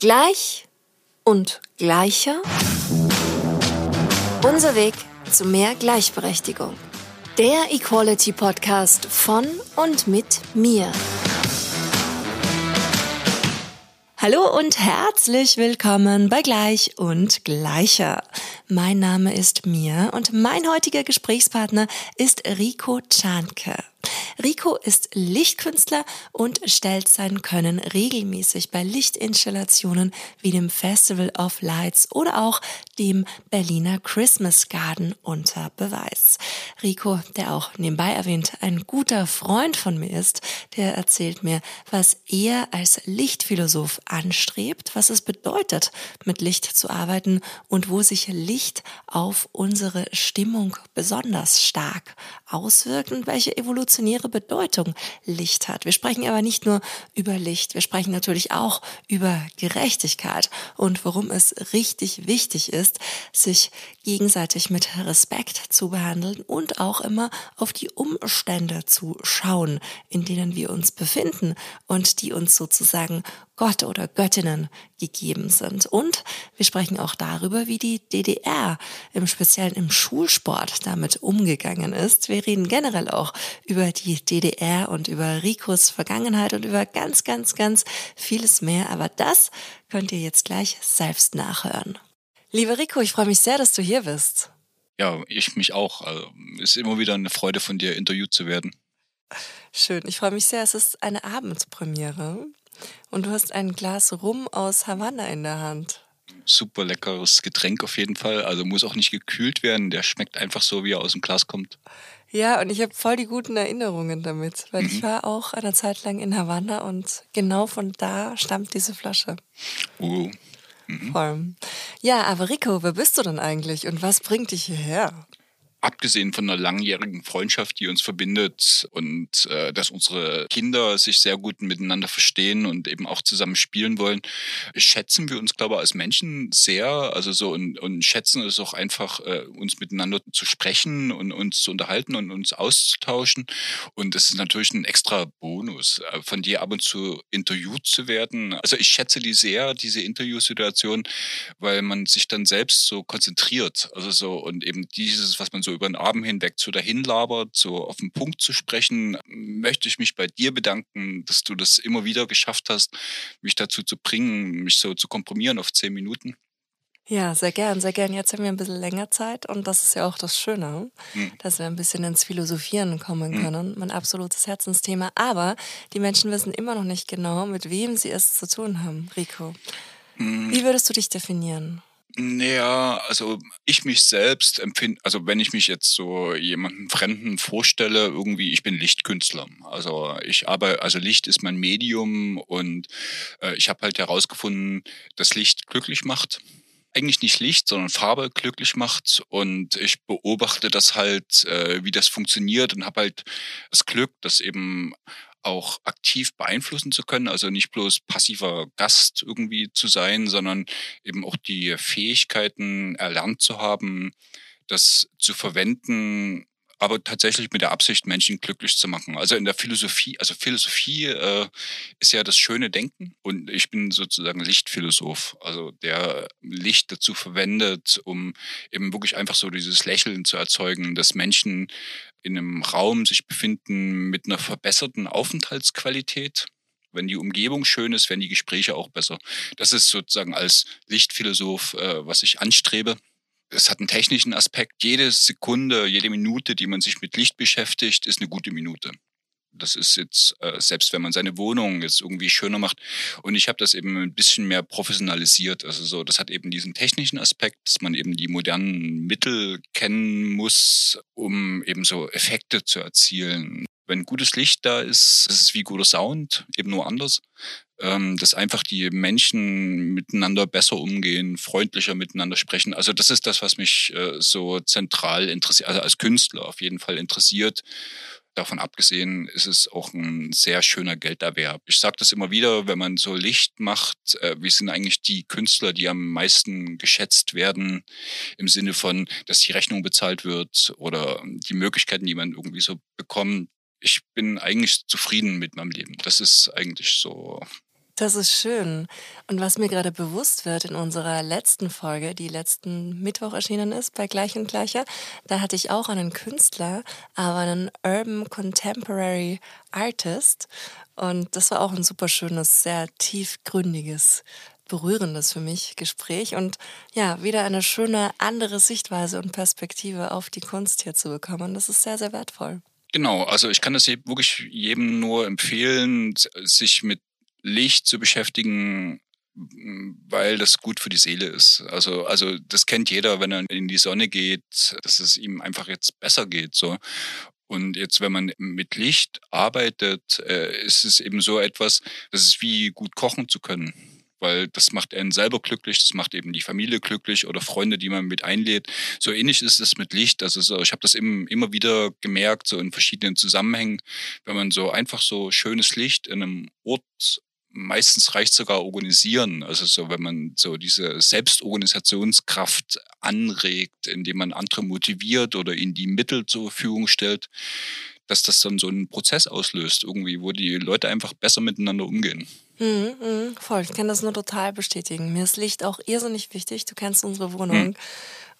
Gleich und gleicher. Unser Weg zu mehr Gleichberechtigung. Der Equality Podcast von und mit mir. Hallo und herzlich willkommen bei Gleich und Gleicher. Mein Name ist Mia und mein heutiger Gesprächspartner ist Rico Czanke. Rico ist Lichtkünstler und stellt sein Können regelmäßig bei Lichtinstallationen wie dem Festival of Lights oder auch dem Berliner Christmas Garden unter Beweis. Rico, der auch nebenbei erwähnt ein guter Freund von mir ist, der erzählt mir, was er als Lichtphilosoph anstrebt, was es bedeutet, mit Licht zu arbeiten und wo sich Licht auf unsere Stimmung besonders stark auswirkt und welche evolutionäre Bedeutung Licht hat. Wir sprechen aber nicht nur über Licht, wir sprechen natürlich auch über Gerechtigkeit und warum es richtig wichtig ist, sich gegenseitig mit Respekt zu behandeln und auch immer auf die Umstände zu schauen, in denen wir uns befinden und die uns sozusagen Gott oder Göttinnen gegeben sind. Und wir sprechen auch darüber, wie die DDR im Speziellen im Schulsport damit umgegangen ist. Wir reden generell auch über die DDR und über Ricos Vergangenheit und über ganz, ganz, ganz vieles mehr. Aber das könnt ihr jetzt gleich selbst nachhören. Lieber Rico, ich freue mich sehr, dass du hier bist. Ja, ich mich auch. Also, ist immer wieder eine Freude von dir interviewt zu werden. Schön, ich freue mich sehr. Es ist eine Abendspremiere. Und du hast ein Glas Rum aus Havanna in der Hand. Super leckeres Getränk auf jeden Fall. Also muss auch nicht gekühlt werden. Der schmeckt einfach so, wie er aus dem Glas kommt. Ja, und ich habe voll die guten Erinnerungen damit, weil mhm. ich war auch eine Zeit lang in Havanna und genau von da stammt diese Flasche. Uh. Mhm. Voll. Ja, aber Rico, wer bist du denn eigentlich und was bringt dich hierher? Abgesehen von einer langjährigen Freundschaft, die uns verbindet und äh, dass unsere Kinder sich sehr gut miteinander verstehen und eben auch zusammen spielen wollen, schätzen wir uns, glaube ich, als Menschen sehr. Also so und, und schätzen es auch einfach, äh, uns miteinander zu sprechen und uns zu unterhalten und uns auszutauschen. Und es ist natürlich ein extra Bonus, äh, von dir ab und zu interviewt zu werden. Also ich schätze die sehr, diese Interviewsituation, weil man sich dann selbst so konzentriert. Also so und eben dieses, was man so so über den Abend hinweg zu dahin labert, so auf den Punkt zu sprechen, möchte ich mich bei dir bedanken, dass du das immer wieder geschafft hast, mich dazu zu bringen, mich so zu komprimieren auf zehn Minuten. Ja, sehr gern, sehr gern. Jetzt haben wir ein bisschen länger Zeit und das ist ja auch das Schöne, hm. dass wir ein bisschen ins Philosophieren kommen hm. können. Hm. Mein absolutes Herzensthema. Aber die Menschen wissen immer noch nicht genau, mit wem sie es zu tun haben, Rico. Hm. Wie würdest du dich definieren? Naja, also ich mich selbst empfinde, also wenn ich mich jetzt so jemandem Fremden vorstelle, irgendwie, ich bin Lichtkünstler. Also ich arbeite, also Licht ist mein Medium und äh, ich habe halt herausgefunden, dass Licht glücklich macht. Eigentlich nicht Licht, sondern Farbe glücklich macht. Und ich beobachte das halt, äh, wie das funktioniert und habe halt das Glück, dass eben auch aktiv beeinflussen zu können, also nicht bloß passiver Gast irgendwie zu sein, sondern eben auch die Fähigkeiten erlernt zu haben, das zu verwenden, aber tatsächlich mit der Absicht, Menschen glücklich zu machen. Also in der Philosophie, also Philosophie äh, ist ja das schöne Denken und ich bin sozusagen Lichtphilosoph, also der Licht dazu verwendet, um eben wirklich einfach so dieses Lächeln zu erzeugen, dass Menschen in einem Raum sich befinden mit einer verbesserten Aufenthaltsqualität. Wenn die Umgebung schön ist, werden die Gespräche auch besser. Das ist sozusagen als Lichtphilosoph, äh, was ich anstrebe. Es hat einen technischen Aspekt. Jede Sekunde, jede Minute, die man sich mit Licht beschäftigt, ist eine gute Minute. Das ist jetzt, äh, selbst wenn man seine Wohnung jetzt irgendwie schöner macht. Und ich habe das eben ein bisschen mehr professionalisiert. Also so, das hat eben diesen technischen Aspekt, dass man eben die modernen Mittel kennen muss, um eben so Effekte zu erzielen. Wenn gutes Licht da ist, ist es wie guter Sound, eben nur anders. Ähm, dass einfach die Menschen miteinander besser umgehen, freundlicher miteinander sprechen. Also das ist das, was mich äh, so zentral interessiert, also als Künstler auf jeden Fall interessiert Davon abgesehen ist es auch ein sehr schöner Gelderwerb. Ich sage das immer wieder, wenn man so Licht macht, äh, wir sind eigentlich die Künstler, die am meisten geschätzt werden, im Sinne von, dass die Rechnung bezahlt wird oder die Möglichkeiten, die man irgendwie so bekommt. Ich bin eigentlich zufrieden mit meinem Leben. Das ist eigentlich so Das ist schön. Und was mir gerade bewusst wird in unserer letzten Folge, die letzten Mittwoch erschienen ist, bei Gleich und Gleicher, da hatte ich auch einen Künstler, aber einen Urban Contemporary Artist. Und das war auch ein super schönes, sehr tiefgründiges, berührendes für mich Gespräch. Und ja, wieder eine schöne andere Sichtweise und Perspektive auf die Kunst hier zu bekommen. Das ist sehr, sehr wertvoll. Genau, also ich kann das wirklich jedem nur empfehlen, sich mit Licht zu beschäftigen, weil das gut für die Seele ist. Also, also das kennt jeder, wenn er in die Sonne geht, dass es ihm einfach jetzt besser geht. So. Und jetzt, wenn man mit Licht arbeitet, äh, ist es eben so etwas, das ist wie gut kochen zu können. Weil das macht einen selber glücklich, das macht eben die Familie glücklich oder Freunde, die man mit einlädt. So ähnlich ist es mit Licht. Also so, ich habe das eben immer wieder gemerkt, so in verschiedenen Zusammenhängen, wenn man so einfach so schönes Licht in einem Ort meistens reicht sogar organisieren. Also so, wenn man so diese Selbstorganisationskraft anregt, indem man andere motiviert oder ihnen die Mittel zur Verfügung stellt, dass das dann so einen Prozess auslöst, irgendwie, wo die Leute einfach besser miteinander umgehen. Mhm, mh, voll, ich kann das nur total bestätigen. Mir ist Licht auch irrsinnig wichtig. Du kennst unsere Wohnung. Mhm.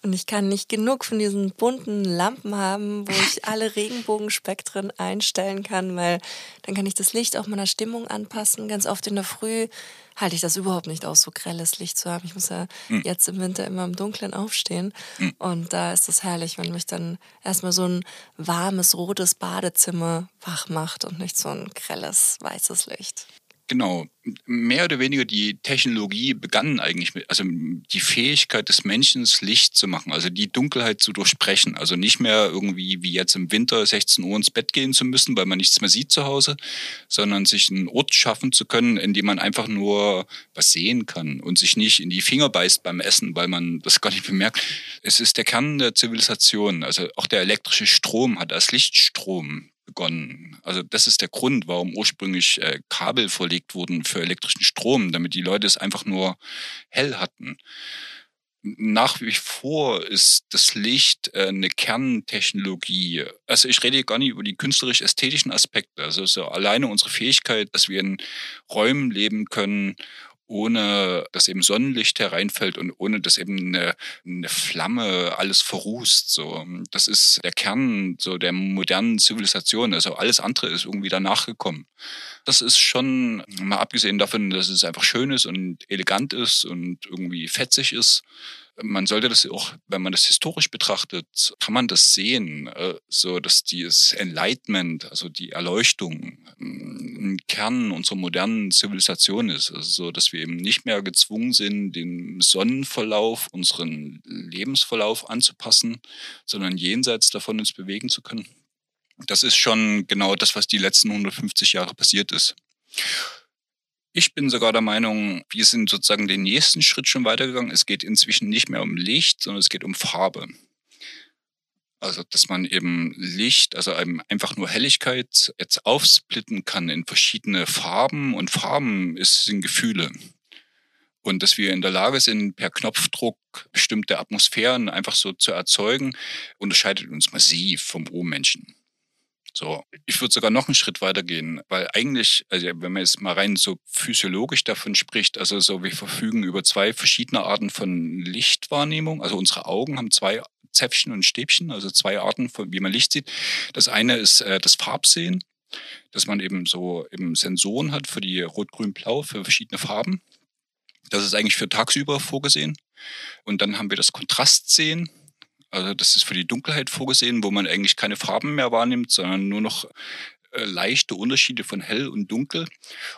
Und ich kann nicht genug von diesen bunten Lampen haben, wo ich alle Regenbogenspektren einstellen kann, weil dann kann ich das Licht auch meiner Stimmung anpassen. Ganz oft in der Früh halte ich das überhaupt nicht aus, so grelles Licht zu haben. Ich muss ja mhm. jetzt im Winter immer im Dunkeln aufstehen. Mhm. Und da ist es herrlich, wenn mich dann erstmal so ein warmes, rotes Badezimmer wach macht und nicht so ein grelles, weißes Licht. Genau. Mehr oder weniger die Technologie begann eigentlich mit, also die Fähigkeit des Menschen, Licht zu machen, also die Dunkelheit zu durchbrechen. Also nicht mehr irgendwie wie jetzt im Winter 16 Uhr ins Bett gehen zu müssen, weil man nichts mehr sieht zu Hause, sondern sich einen Ort schaffen zu können, in dem man einfach nur was sehen kann und sich nicht in die Finger beißt beim Essen, weil man das gar nicht bemerkt. Es ist der Kern der Zivilisation. Also auch der elektrische Strom hat als Lichtstrom begonnen. Also das ist der Grund, warum ursprünglich äh, Kabel verlegt wurden für elektrischen Strom, damit die Leute es einfach nur hell hatten. Nach wie vor ist das Licht äh, eine Kerntechnologie. Also ich rede gar nicht über die künstlerisch-ästhetischen Aspekte. Also so alleine unsere Fähigkeit, dass wir in Räumen leben können ohne dass eben Sonnenlicht hereinfällt und ohne dass eben eine, eine Flamme alles verrußt. So, das ist der Kern so der modernen Zivilisation. Also alles andere ist irgendwie danach gekommen. Das ist schon mal abgesehen davon, dass es einfach schön ist und elegant ist und irgendwie fetzig ist man sollte das auch, wenn man das historisch betrachtet, kann man das sehen, äh, so dass dieses Enlightenment, also die Erleuchtung, ein Kern unserer modernen Zivilisation ist. Also so, dass wir eben nicht mehr gezwungen sind, den Sonnenverlauf, unseren Lebensverlauf anzupassen, sondern jenseits davon uns bewegen zu können. Das ist schon genau das, was die letzten 150 Jahre passiert ist. Ich bin sogar der Meinung, wir sind sozusagen den nächsten Schritt schon weitergegangen. Es geht inzwischen nicht mehr um Licht, sondern es geht um Farbe. Also, dass man eben Licht, also einfach nur Helligkeit jetzt aufsplitten kann in verschiedene Farben und Farben ist, sind Gefühle. Und dass wir in der Lage sind, per Knopfdruck bestimmte Atmosphären einfach so zu erzeugen, unterscheidet uns massiv vom Urmenschen. So, ich würde sogar noch einen Schritt weiter gehen, weil eigentlich, also wenn man jetzt mal rein so physiologisch davon spricht, also so wir verfügen über zwei verschiedene Arten von Lichtwahrnehmung. Also unsere Augen haben zwei Zäpfchen und Stäbchen, also zwei Arten von, wie man Licht sieht. Das eine ist äh, das Farbsehen, dass man eben so eben Sensoren hat für die Rot, Grün, Blau, für verschiedene Farben. Das ist eigentlich für tagsüber vorgesehen. Und dann haben wir das Kontrastsehen, also das ist für die Dunkelheit vorgesehen, wo man eigentlich keine Farben mehr wahrnimmt, sondern nur noch äh, leichte Unterschiede von hell und dunkel.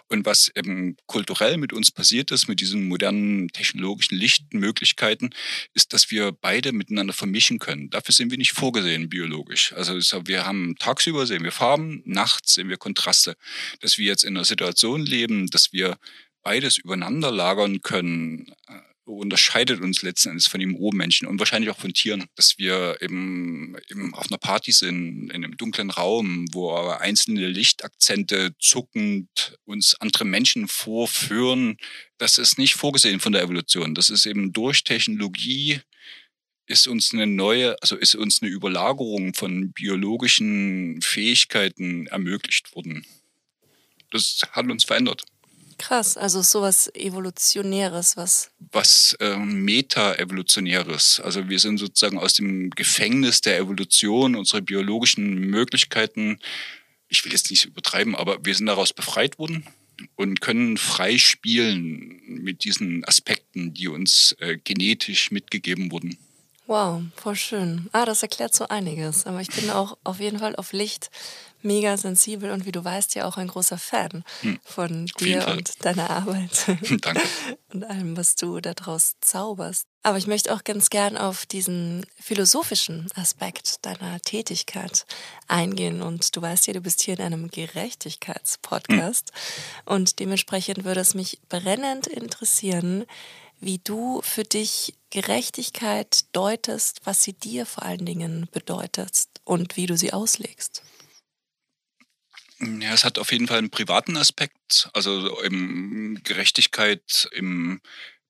Und was eben kulturell mit uns passiert ist, mit diesen modernen technologischen Lichtmöglichkeiten, ist, dass wir beide miteinander vermischen können. Dafür sind wir nicht vorgesehen biologisch. Also wir haben tagsüber sehen wir Farben, nachts sehen wir Kontraste. Dass wir jetzt in einer Situation leben, dass wir beides übereinander lagern können, äh, unterscheidet uns letzten Endes von dem Urmenschen und wahrscheinlich auch von Tieren, dass wir eben, eben auf einer Party sind, in einem dunklen Raum, wo einzelne Lichtakzente zuckend uns andere Menschen vorführen. Das ist nicht vorgesehen von der Evolution. Das ist eben durch Technologie ist uns eine neue, also ist uns eine Überlagerung von biologischen Fähigkeiten ermöglicht worden. Das hat uns verändert. Krass, also sowas Evolutionäres, was. Was äh, Meta-Evolutionäres. Also wir sind sozusagen aus dem Gefängnis der Evolution, unserer biologischen Möglichkeiten, ich will jetzt nicht übertreiben, aber wir sind daraus befreit worden und können frei spielen mit diesen Aspekten, die uns äh, genetisch mitgegeben wurden. Wow, voll schön. Ah, das erklärt so einiges. Aber ich bin auch auf jeden Fall auf Licht mega sensibel und wie du weißt ja auch ein großer Fan hm. von dir und deiner Arbeit. Danke. und allem, was du daraus zauberst. Aber ich möchte auch ganz gern auf diesen philosophischen Aspekt deiner Tätigkeit eingehen. Und du weißt ja, du bist hier in einem Gerechtigkeitspodcast. Hm. Und dementsprechend würde es mich brennend interessieren, wie du für dich Gerechtigkeit deutest, was sie dir vor allen Dingen bedeutet und wie du sie auslegst. Ja, es hat auf jeden Fall einen privaten Aspekt, also im Gerechtigkeit im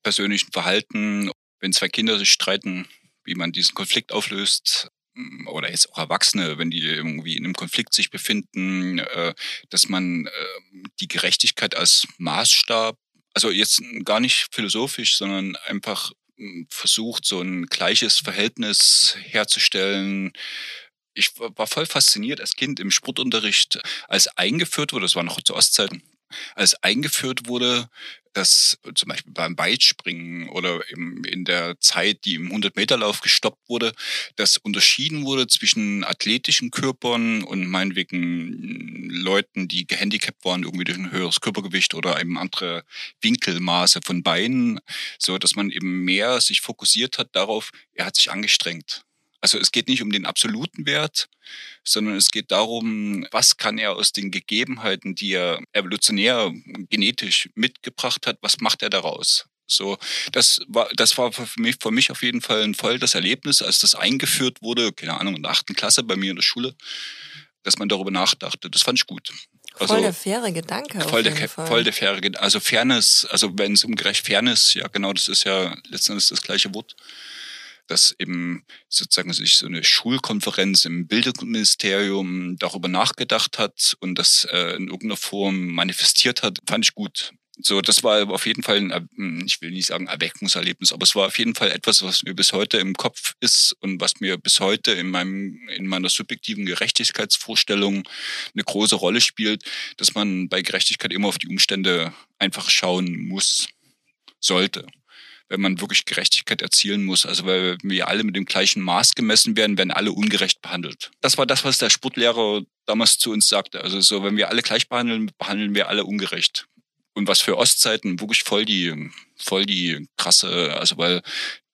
persönlichen Verhalten. Wenn zwei Kinder sich streiten, wie man diesen Konflikt auflöst, oder jetzt auch Erwachsene, wenn die irgendwie in einem Konflikt sich befinden, äh, dass man äh, die Gerechtigkeit als Maßstab also jetzt gar nicht philosophisch, sondern einfach hm, versucht, so ein gleiches Verhältnis herzustellen. Ich war voll fasziniert als Kind im Sportunterricht, als eingeführt wurde, das war noch zu Ostzeiten, als eingeführt wurde, dass zum Beispiel beim Weitspringen oder im, in der Zeit, die im 100-Meter-Lauf gestoppt wurde, dass unterschieden wurde zwischen athletischen Körpern und meinetwegen Leuten, die gehandicapt waren, irgendwie durch ein höheres Körpergewicht oder eben andere Winkelmaße von Beinen, so dass man eben mehr sich fokussiert hat darauf, er hat sich angestrengt. Also es geht nicht um den absoluten Wert, sondern es geht darum, was kann er aus den Gegebenheiten, die er evolutionär genetisch mitgebracht hat, was macht er daraus? So, das war, das war für mich, für mich auf jeden Fall ein voll das Erlebnis, als das eingeführt wurde, keine Ahnung, in der achten Klasse bei mir in der Schule, dass man darüber nachdachte. Das fand ich gut. Also, voll der faire Gedanke. Voll der, voll der faire Gedanke. Also Fairness, also wenn es um gerecht Fairness, ja genau, das ist ja letztendlich das gleiche Wort dass eben sozusagen sich so eine Schulkonferenz im Bildungsministerium darüber nachgedacht hat und das äh, in irgendeiner Form manifestiert hat, fand ich gut. So, das war auf jeden Fall ein, hm, ich will nicht sagen Erweckungserlebnis, aber es war auf jeden Fall etwas, was mir bis heute im Kopf ist und was mir bis heute in meinem, in meiner subjektiven Gerechtigkeitsvorstellung eine große Rolle spielt, dass man bei Gerechtigkeit immer auf die Umstände einfach schauen muss, sollte wenn man wirklich Gerechtigkeit erzielen muss. Also weil wir alle mit dem gleichen Maß gemessen werden, werden alle ungerecht behandelt. Das war das, was der Sportlehrer damals zu uns sagte. Also so, wenn wir alle gleich behandeln, behandeln wir alle ungerecht. Und was für Ostzeiten wirklich voll die, voll die krasse, also weil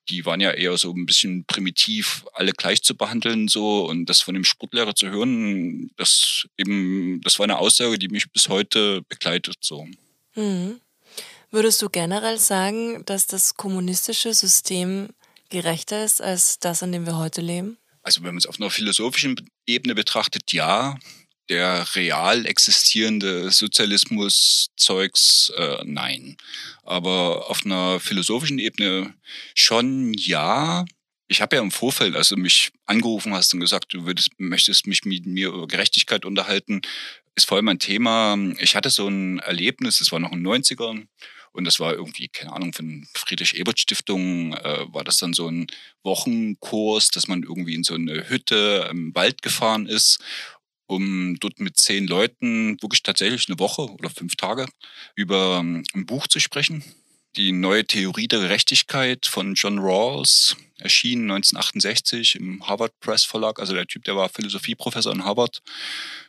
die waren ja eher so ein bisschen primitiv, alle gleich zu behandeln so und das von dem Sportlehrer zu hören, das eben, das war eine Aussage, die mich bis heute begleitet so. Mhm. Würdest du generell sagen, dass das kommunistische System gerechter ist als das, in dem wir heute leben? Also wenn man es auf einer philosophischen Ebene betrachtet, ja. Der real existierende Sozialismus-Zeugs, äh, nein. Aber auf einer philosophischen Ebene schon ja. Ich habe ja im Vorfeld, als du mich angerufen hast und gesagt, du würdest, möchtest mich mit mir über Gerechtigkeit unterhalten, ist voll mein Thema. Ich hatte so ein Erlebnis, das war noch in den 90ern. Und das war irgendwie, keine Ahnung, von Friedrich-Ebert-Stiftung äh, war das dann so ein Wochenkurs, dass man irgendwie in so eine Hütte im Wald gefahren ist, um dort mit zehn Leuten wirklich tatsächlich eine Woche oder fünf Tage über ähm, ein Buch zu sprechen. Die neue Theorie der Gerechtigkeit von John Rawls erschien 1968 im Harvard Press Verlag. Also der Typ, der war Philosophieprofessor in Harvard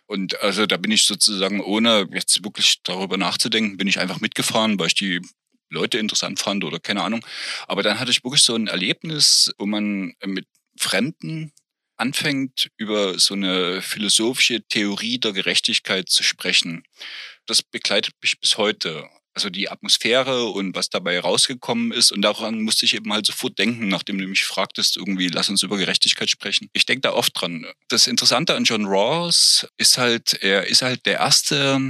und also da bin ich sozusagen, ohne jetzt wirklich darüber nachzudenken, bin ich einfach mitgefahren, weil ich die Leute interessant fand oder keine Ahnung. Aber dann hatte ich wirklich so ein Erlebnis, wo man mit Fremden anfängt, über so eine philosophische Theorie der Gerechtigkeit zu sprechen. Das begleitet mich bis heute also die Atmosphäre und was dabei rausgekommen ist. Und daran musste ich eben halt sofort denken, nachdem du mich fragtest, irgendwie, lass uns über Gerechtigkeit sprechen. Ich denke da oft dran. Das Interessante an John Rawls ist halt, er ist halt der Erste,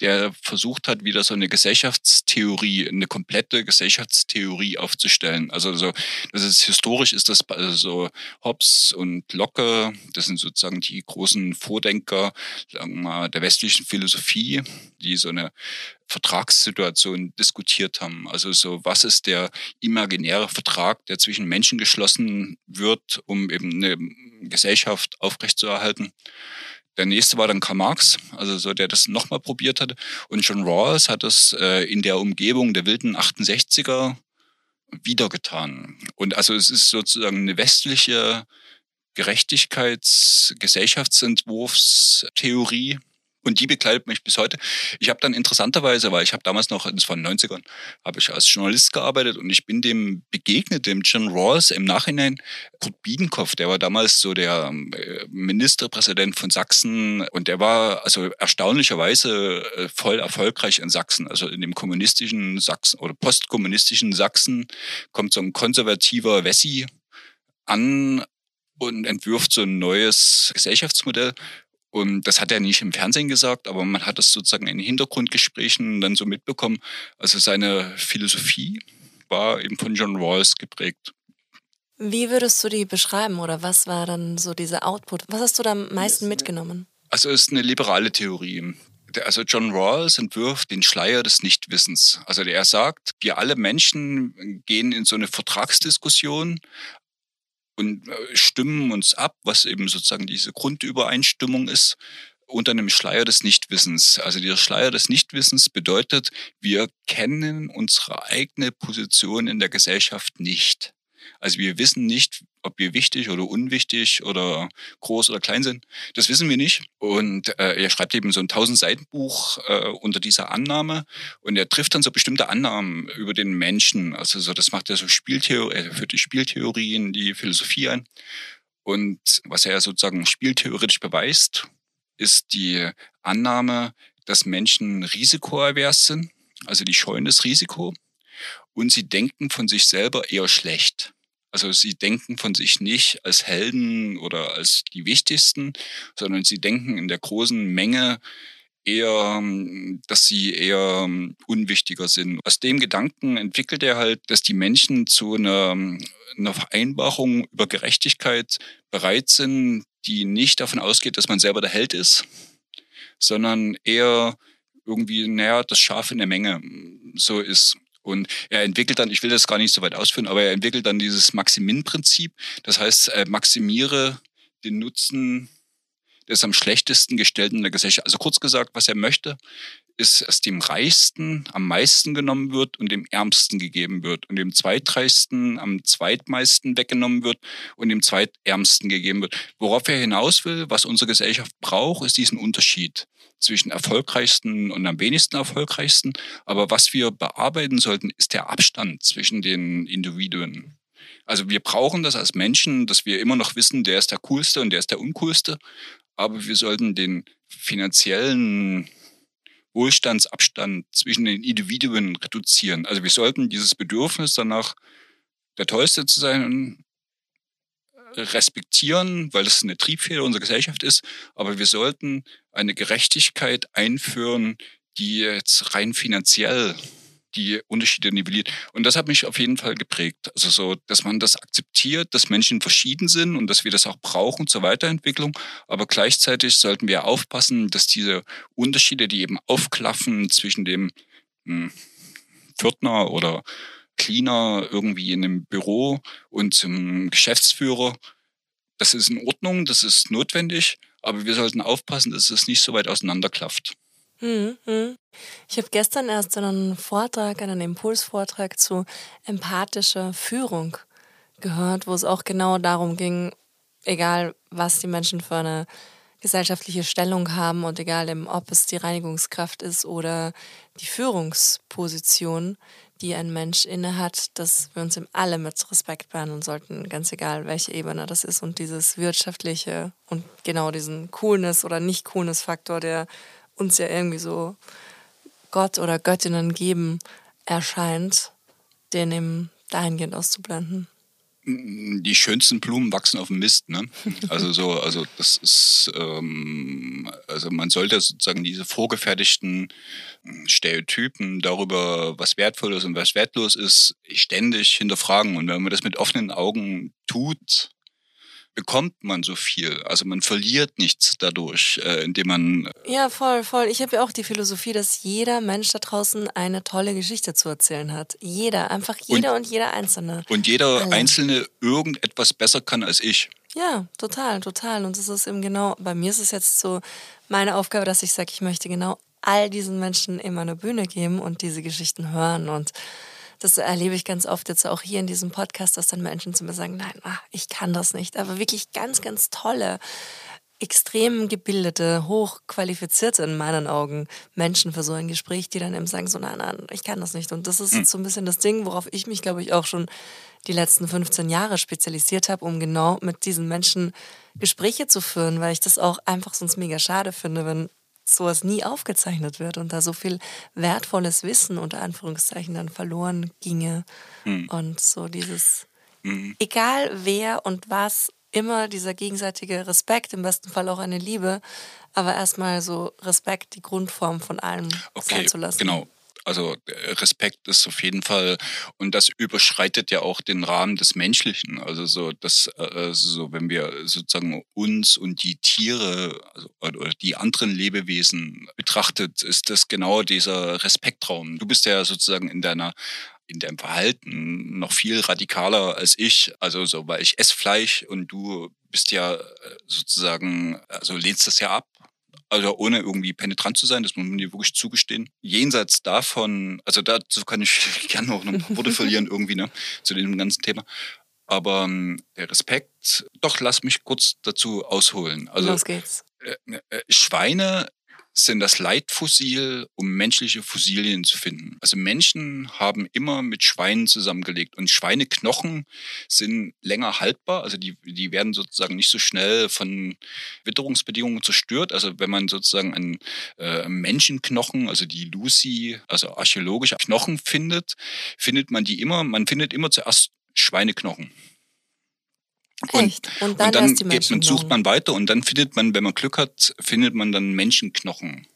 der versucht hat, wieder so eine Gesellschaftstheorie, eine komplette Gesellschaftstheorie aufzustellen. Also so, das ist historisch ist das also so Hobbes und Locke, das sind sozusagen die großen Vordenker sagen wir mal, der westlichen Philosophie, die so eine Vertragssituation diskutiert haben. Also so, was ist der imaginäre Vertrag, der zwischen Menschen geschlossen wird, um eben eine Gesellschaft aufrechtzuerhalten. Der nächste war dann Karl Marx, also so, der das nochmal probiert hatte. Und John Rawls hat das äh, in der Umgebung der wilden 68er wieder getan. Und also es ist sozusagen eine westliche Gerechtigkeits-, Gesellschaftsentwurfstheorie, und die begleitet mich bis heute. Ich habe dann interessanterweise, weil ich habe damals noch, das war in den 90ern, habe ich als Journalist gearbeitet und ich bin dem begegnet, dem John Rawls im Nachhinein, Kurt Biedenkopf, der war damals so der äh, Ministerpräsident von Sachsen und der war also erstaunlicherweise äh, voll erfolgreich in Sachsen. Also in dem kommunistischen Sachsen oder postkommunistischen Sachsen kommt so ein konservativer Wessi an und entwirft so ein neues Gesellschaftsmodell und das hat er nicht im Fernsehen gesagt, aber man hat das sozusagen in Hintergrundgesprächen dann so mitbekommen. Also seine Philosophie war eben von John Rawls geprägt. Wie würdest du die beschreiben oder was war dann so dieser Output? Was hast du da am meisten mitgenommen? Also es ist eine liberale Theorie. Also John Rawls entwirft den Schleier des Nichtwissens. Also er sagt, wir alle Menschen gehen in so eine Vertragsdiskussion, und äh, stimmen uns ab, was eben sozusagen diese Grundübereinstimmung ist, unter einem Schleier des Nichtwissens. Also dieser Schleier des Nichtwissens bedeutet, wir kennen unsere eigene Position in der Gesellschaft nicht. Also wir wissen nicht, ob wir wichtig oder unwichtig oder groß oder klein sind. Das wissen wir nicht. Und äh, er schreibt eben so ein 1000 Seiten Buch äh, unter dieser Annahme und er trifft dann so bestimmte Annahmen über den Menschen. Also so, das macht er so Spieltheorie, er führt die Spieltheorien, die Philosophie ein. Und was er sozusagen spieltheoretisch beweist, ist die Annahme, dass Menschen risikoavers sind, also die scheuen das Risiko und sie denken von sich selber eher schlecht. Also sie denken von sich nicht als Helden oder als die Wichtigsten, sondern sie denken in der großen Menge eher, dass sie eher unwichtiger sind. Aus dem Gedanken entwickelt er halt, dass die Menschen zu einer, einer Vereinbarung über Gerechtigkeit bereit sind, die nicht davon ausgeht, dass man selber der Held ist, sondern eher irgendwie, naja, das Schaf in der Menge so ist. Und er entwickelt dann, ich will das gar nicht so weit ausführen, aber er entwickelt dann dieses Maximin-Prinzip. Das heißt, äh, maximiere den Nutzen des am schlechtesten gestellten in der Gesellschaft. Also kurz gesagt, was er möchte, ist, dass dem Reichsten am meisten genommen wird und dem Ärmsten gegeben wird und dem Zweitreichsten am zweitmeisten weggenommen wird und dem Zweitärmsten gegeben wird. Worauf er hinaus will, was unsere Gesellschaft braucht, ist diesen Unterschied zwischen erfolgreichsten und am wenigsten erfolgreichsten. Aber was wir bearbeiten sollten, ist der Abstand zwischen den Individuen. Also wir brauchen das als Menschen, dass wir immer noch wissen, der ist der coolste und der ist der uncoolste. Aber wir sollten den finanziellen Wohlstandsabstand zwischen den Individuen reduzieren. Also wir sollten dieses Bedürfnis danach, der Tollste zu sein, respektieren, weil es eine Triebfeder unserer Gesellschaft ist. Aber wir sollten eine Gerechtigkeit einführen, die jetzt rein finanziell die Unterschiede nivelliert. Und das hat mich auf jeden Fall geprägt. Also so, dass man das akzeptiert, dass Menschen verschieden sind und dass wir das auch brauchen zur Weiterentwicklung. Aber gleichzeitig sollten wir aufpassen, dass diese Unterschiede, die eben aufklaffen zwischen dem hm, Pförtner oder Cleaner irgendwie in einem Büro und zum Geschäftsführer. Das ist in Ordnung, das ist notwendig, aber wir sollten aufpassen, dass es nicht so weit auseinanderklafft. Hm, hm. Ich habe gestern erst einen Vortrag, einen Impulsvortrag zu empathischer Führung gehört, wo es auch genau darum ging, egal was die Menschen für eine gesellschaftliche Stellung haben und egal ob es die Reinigungskraft ist oder die Führungsposition, die ein Mensch innehat, dass wir uns ihm alle mit Respekt behandeln sollten, ganz egal, welche Ebene das ist. Und dieses wirtschaftliche und genau diesen Coolness oder Nicht-Coolness-Faktor, der uns ja irgendwie so Gott oder Göttinnen geben erscheint, den eben dahingehend auszublenden die schönsten Blumen wachsen auf dem Mist. Ne? Also so, also das ist, ähm, also man sollte sozusagen diese vorgefertigten Stereotypen darüber, was wertvoll ist und was wertlos ist, ständig hinterfragen. Und wenn man das mit offenen Augen tut, bekommt man so viel. Also man verliert nichts dadurch, äh, indem man. Äh ja, voll, voll. Ich habe ja auch die Philosophie, dass jeder Mensch da draußen eine tolle Geschichte zu erzählen hat. Jeder, einfach jeder und, und jeder Einzelne. Und jeder Alle. Einzelne irgendetwas besser kann als ich. Ja, total, total. Und das ist eben genau, bei mir ist es jetzt so meine Aufgabe, dass ich sage, ich möchte genau all diesen Menschen immer eine Bühne geben und diese Geschichten hören und das erlebe ich ganz oft jetzt auch hier in diesem Podcast, dass dann Menschen zu mir sagen, nein, ach, ich kann das nicht. Aber wirklich ganz, ganz tolle, extrem gebildete, hochqualifizierte in meinen Augen Menschen für so ein Gespräch, die dann eben sagen, so nein, nein, ich kann das nicht. Und das ist jetzt so ein bisschen das Ding, worauf ich mich, glaube ich, auch schon die letzten 15 Jahre spezialisiert habe, um genau mit diesen Menschen Gespräche zu führen, weil ich das auch einfach sonst mega schade finde, wenn sowas nie aufgezeichnet wird und da so viel wertvolles Wissen unter Anführungszeichen dann verloren ginge. Mhm. Und so dieses, mhm. egal wer und was, immer dieser gegenseitige Respekt, im besten Fall auch eine Liebe, aber erstmal so Respekt, die Grundform von allem okay, sein zu lassen. Genau, also äh, Respekt ist auf jeden Fall und das überschreitet ja auch den Rahmen des Menschlichen. Also so, dass äh, so, wenn wir sozusagen uns und die Tiere also, oder die anderen Lebewesen betrachtet, ist das genau dieser Respektraum. Du bist ja sozusagen in deiner in deinem Verhalten noch viel radikaler als ich. Also so, weil ich esse Fleisch und du bist ja äh, sozusagen, also lehnst das ja ab also ohne irgendwie penetrant zu sein, das muss man dir wirklich zugestehen. Jenseits davon, also dazu kann ich gerne auch noch ein paar Worte verlieren irgendwie, ne, zu dem ganzen Thema. Aber ähm, der Respekt, doch, lass mich kurz dazu ausholen. Also, Los geht's. Äh, äh, Schweine sind das Leitfossil, um menschliche Fossilien zu finden. Also Menschen haben immer mit Schweinen zusammengelegt und Schweineknochen sind länger haltbar, also die, die werden sozusagen nicht so schnell von Witterungsbedingungen zerstört. Also wenn man sozusagen einen äh, Menschenknochen, also die Lucy, also archäologische Knochen findet, findet man die immer, man findet immer zuerst Schweineknochen. Echt? Und dann, und dann geht man, sucht man weiter und dann findet man, wenn man Glück hat, findet man dann Menschenknochen.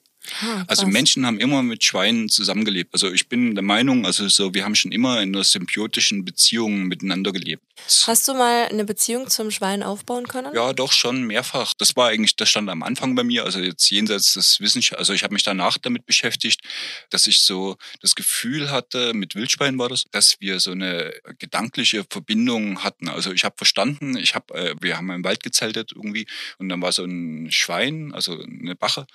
Ah, also Menschen haben immer mit Schweinen zusammengelebt. Also ich bin der Meinung, also so, wir haben schon immer in einer symbiotischen Beziehung miteinander gelebt. Hast du mal eine Beziehung zum Schwein aufbauen können? Ja, doch schon mehrfach. Das war eigentlich, das stand am Anfang bei mir, also jetzt jenseits des Wissenschafts, also ich habe mich danach damit beschäftigt, dass ich so das Gefühl hatte, mit Wildschwein war das, dass wir so eine gedankliche Verbindung hatten. Also ich habe verstanden, ich habe, äh, wir haben im Wald gezeltet irgendwie und dann war so ein Schwein, also eine Bache,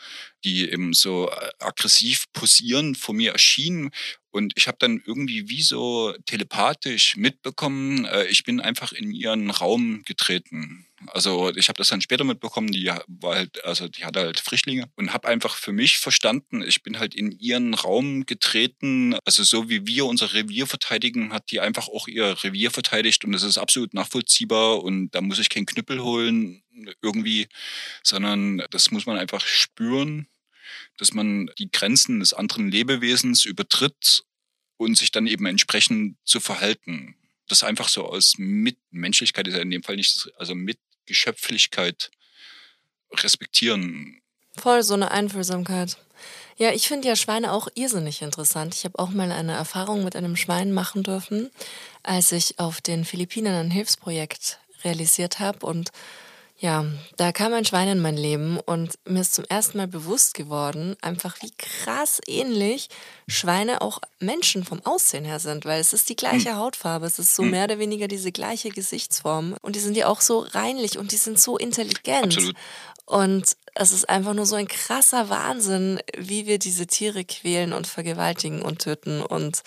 die eben so äh, aggressiv posierend vor mir erschienen. Und ich habe dann irgendwie wie so telepathisch mitbekommen, äh, ich bin einfach in ihren Raum getreten. Also ich habe das dann später mitbekommen, die war halt, also die hatte halt Frischlinge und habe einfach für mich verstanden, ich bin halt in ihren Raum getreten. Also so wie wir unser Revier verteidigen, hat die einfach auch ihr Revier verteidigt und das ist absolut nachvollziehbar und da muss ich keinen Knüppel holen irgendwie, sondern das muss man einfach spüren dass man die Grenzen des anderen Lebewesens übertritt und sich dann eben entsprechend zu verhalten. Das einfach so aus Mitmenschlichkeit ist ja in dem Fall nicht, also Mitgeschöpflichkeit respektieren. Voll so eine Einfühlsamkeit. Ja, ich finde ja Schweine auch irrsinnig interessant. Ich habe auch mal eine Erfahrung mit einem Schwein machen dürfen, als ich auf den Philippinen ein Hilfsprojekt realisiert habe und ja, da kam ein Schwein in mein Leben und mir ist zum ersten Mal bewusst geworden, einfach wie krass ähnlich Schweine auch Menschen vom Aussehen her sind, weil es ist die gleiche hm. Hautfarbe, es ist so hm. mehr oder weniger diese gleiche Gesichtsform und die sind ja auch so reinlich und die sind so intelligent. Absolut. Und es ist einfach nur so ein krasser Wahnsinn, wie wir diese Tiere quälen und vergewaltigen und töten und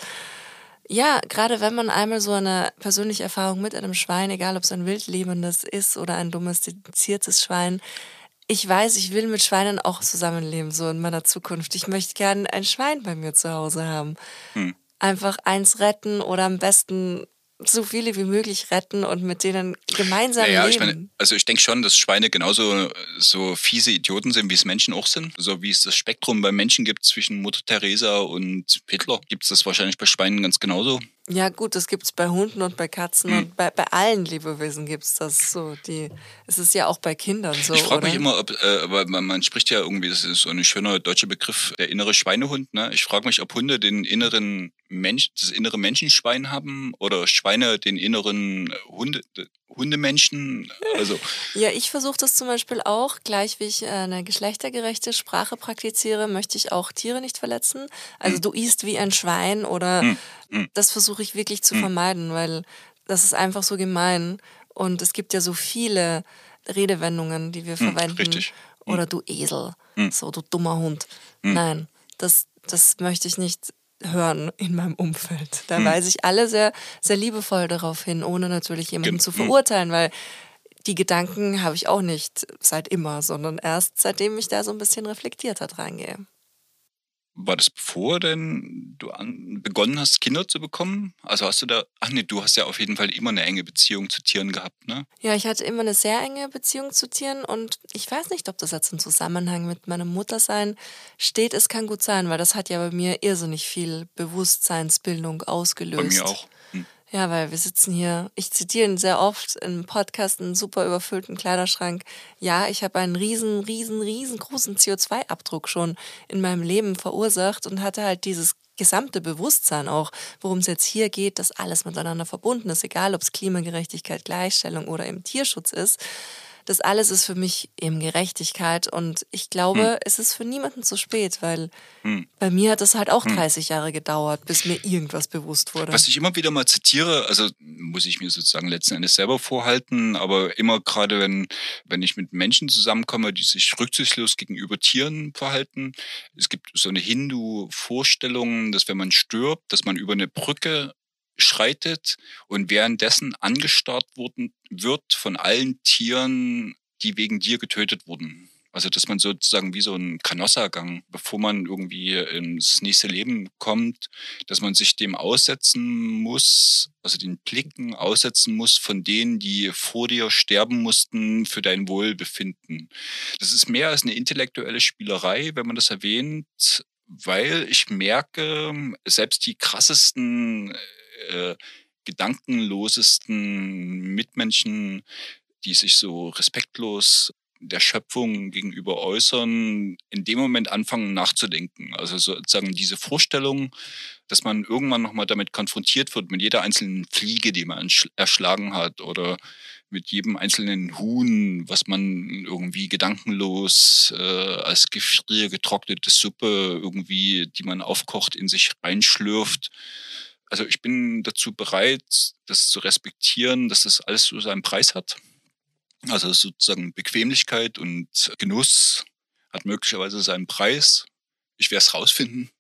ja, gerade wenn man einmal so eine persönliche Erfahrung mit einem Schwein, egal ob es ein wildlebendes ist oder ein domestiziertes Schwein, ich weiß, ich will mit Schweinen auch zusammenleben, so in meiner Zukunft. Ich möchte gerne ein Schwein bei mir zu Hause haben. Hm. Einfach eins retten oder am besten so viele wie möglich retten und mit denen gemeinsam naja, leben. Ich meine, also ich denke schon, dass Schweine genauso so fiese Idioten sind, wie es Menschen auch sind. So wie es das Spektrum bei Menschen gibt zwischen Mutter Teresa und Hitler, gibt es das wahrscheinlich bei Schweinen ganz genauso. Ja, gut, das gibt es bei Hunden und bei Katzen und bei, bei allen Lebewesen gibt es das so. Die, es ist ja auch bei Kindern so. Ich frage mich immer, ob, äh, weil man, man, spricht ja irgendwie, das ist so ein schöner deutscher Begriff, der innere Schweinehund. Ne? Ich frage mich, ob Hunde den inneren Mensch, das innere Menschenschwein haben oder Schweine den inneren Hunde, Hundemenschen. Also ja, ich versuche das zum Beispiel auch. Gleich wie ich eine geschlechtergerechte Sprache praktiziere, möchte ich auch Tiere nicht verletzen. Also hm. du isst wie ein Schwein oder hm. Hm. das versuche ich wirklich zu hm. vermeiden, weil das ist einfach so gemein. Und es gibt ja so viele Redewendungen, die wir hm, verwenden. Richtig. Hm. Oder du Esel, so du dummer Hund. Nein, das, das möchte ich nicht hören in meinem Umfeld. Da hm. weise ich alle sehr, sehr liebevoll darauf hin, ohne natürlich jemanden Gen zu verurteilen, weil die Gedanken habe ich auch nicht seit immer, sondern erst seitdem ich da so ein bisschen reflektierter dran gehe. War das bevor denn du an, begonnen hast, Kinder zu bekommen? Also hast du da, ach nee, du hast ja auf jeden Fall immer eine enge Beziehung zu Tieren gehabt, ne? Ja, ich hatte immer eine sehr enge Beziehung zu Tieren und ich weiß nicht, ob das jetzt im Zusammenhang mit meinem Muttersein steht. Es kann gut sein, weil das hat ja bei mir irrsinnig viel Bewusstseinsbildung ausgelöst. Bei mir auch. Ja, weil wir sitzen hier, ich zitiere ihn sehr oft im Podcast, einen super überfüllten Kleiderschrank. Ja, ich habe einen riesen, riesen, riesengroßen CO2-Abdruck schon in meinem Leben verursacht und hatte halt dieses gesamte Bewusstsein auch, worum es jetzt hier geht, dass alles miteinander verbunden ist, egal ob es Klimagerechtigkeit, Gleichstellung oder im Tierschutz ist das alles ist für mich eben Gerechtigkeit und ich glaube, hm. es ist für niemanden zu spät, weil hm. bei mir hat es halt auch 30 hm. Jahre gedauert, bis mir irgendwas bewusst wurde. Was ich immer wieder mal zitiere, also muss ich mir sozusagen letzten Endes selber vorhalten, aber immer gerade wenn, wenn ich mit Menschen zusammenkomme, die sich rücksichtslos gegenüber Tieren verhalten, es gibt so eine Hindu-Vorstellung, dass wenn man stirbt, dass man über eine Brücke schreitet und währenddessen angestarrt worden, wird von allen Tieren, die wegen dir getötet wurden. Also, dass man sozusagen wie so ein Canossa-Gang, bevor man irgendwie ins nächste Leben kommt, dass man sich dem aussetzen muss, also den Blicken aussetzen muss von denen, die vor dir sterben mussten für dein Wohlbefinden. Das ist mehr als eine intellektuelle Spielerei, wenn man das erwähnt, weil ich merke, selbst die krassesten äh, gedankenlosesten Mitmenschen, die sich so respektlos der Schöpfung gegenüber äußern, in dem Moment anfangen nachzudenken. Also sozusagen diese Vorstellung, dass man irgendwann nochmal damit konfrontiert wird, mit jeder einzelnen Fliege, die man erschlagen hat oder mit jedem einzelnen Huhn, was man irgendwie gedankenlos äh, als gefrier getrocknete Suppe irgendwie, die man aufkocht, in sich reinschlürft also ich bin dazu bereit, das zu respektieren, dass das alles so seinen Preis hat. Also sozusagen Bequemlichkeit und Genuss hat möglicherweise seinen Preis. Ich werde es rausfinden.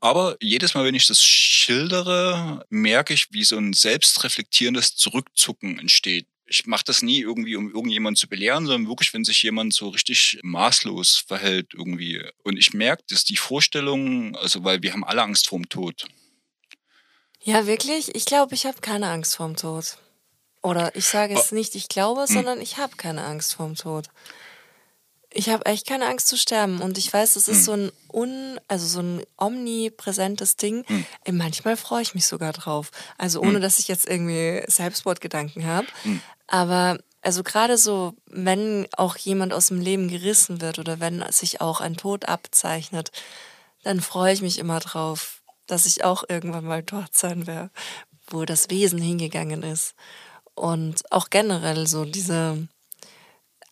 Aber jedes Mal, wenn ich das schildere, merke ich, wie so ein selbstreflektierendes Zurückzucken entsteht. Ich mache das nie irgendwie, um irgendjemanden zu belehren, sondern wirklich, wenn sich jemand so richtig maßlos verhält irgendwie. Und ich merke, dass die Vorstellung, also weil wir haben alle Angst vorm Tod. Ja, wirklich? Ich glaube, ich habe keine Angst vorm Tod. Oder ich sage es oh. nicht, ich glaube, hm. sondern ich habe keine Angst vorm Tod. Ich habe echt keine Angst zu sterben und ich weiß, das ist hm. so ein un, also so ein omnipräsentes Ding. Hm. Manchmal freue ich mich sogar drauf. Also ohne, dass ich jetzt irgendwie Selbstmordgedanken habe. Aber also gerade so, wenn auch jemand aus dem Leben gerissen wird oder wenn sich auch ein Tod abzeichnet, dann freue ich mich immer drauf, dass ich auch irgendwann mal dort sein werde, wo das Wesen hingegangen ist. Und auch generell so diese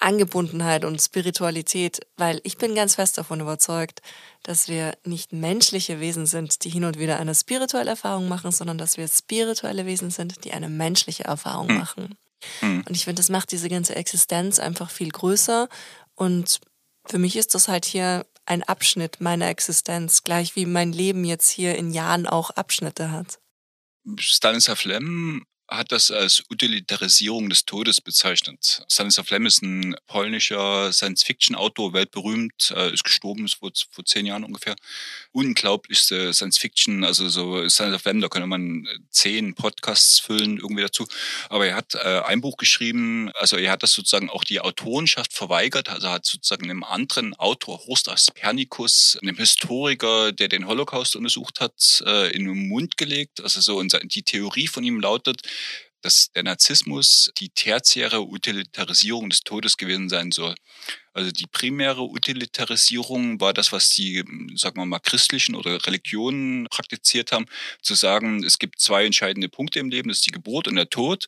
Angebundenheit und Spiritualität, weil ich bin ganz fest davon überzeugt, dass wir nicht menschliche Wesen sind, die hin und wieder eine spirituelle Erfahrung machen, sondern dass wir spirituelle Wesen sind, die eine menschliche Erfahrung hm. machen. Mhm. Und ich finde, das macht diese ganze Existenz einfach viel größer. Und für mich ist das halt hier ein Abschnitt meiner Existenz, gleich wie mein Leben jetzt hier in Jahren auch Abschnitte hat. Stanislav Lem hat das als Utilitarisierung des Todes bezeichnet. Stanislav Lem ist ein polnischer Science-Fiction-Autor, weltberühmt, äh, ist gestorben, ist vor, vor zehn Jahren ungefähr. Unglaublichste Science-Fiction, also so Stanislav Lem, da könnte man äh, zehn Podcasts füllen irgendwie dazu. Aber er hat äh, ein Buch geschrieben, also er hat das sozusagen auch die Autorenschaft verweigert, also hat sozusagen einem anderen Autor, Horst Aspernikus, einem Historiker, der den Holocaust untersucht hat, in den Mund gelegt. Also so, und die Theorie von ihm lautet, dass der Narzissmus die tertiäre Utilitarisierung des Todes gewesen sein soll. Also die primäre Utilitarisierung war das, was die, sagen wir mal, christlichen oder Religionen praktiziert haben, zu sagen, es gibt zwei entscheidende Punkte im Leben, das ist die Geburt und der Tod.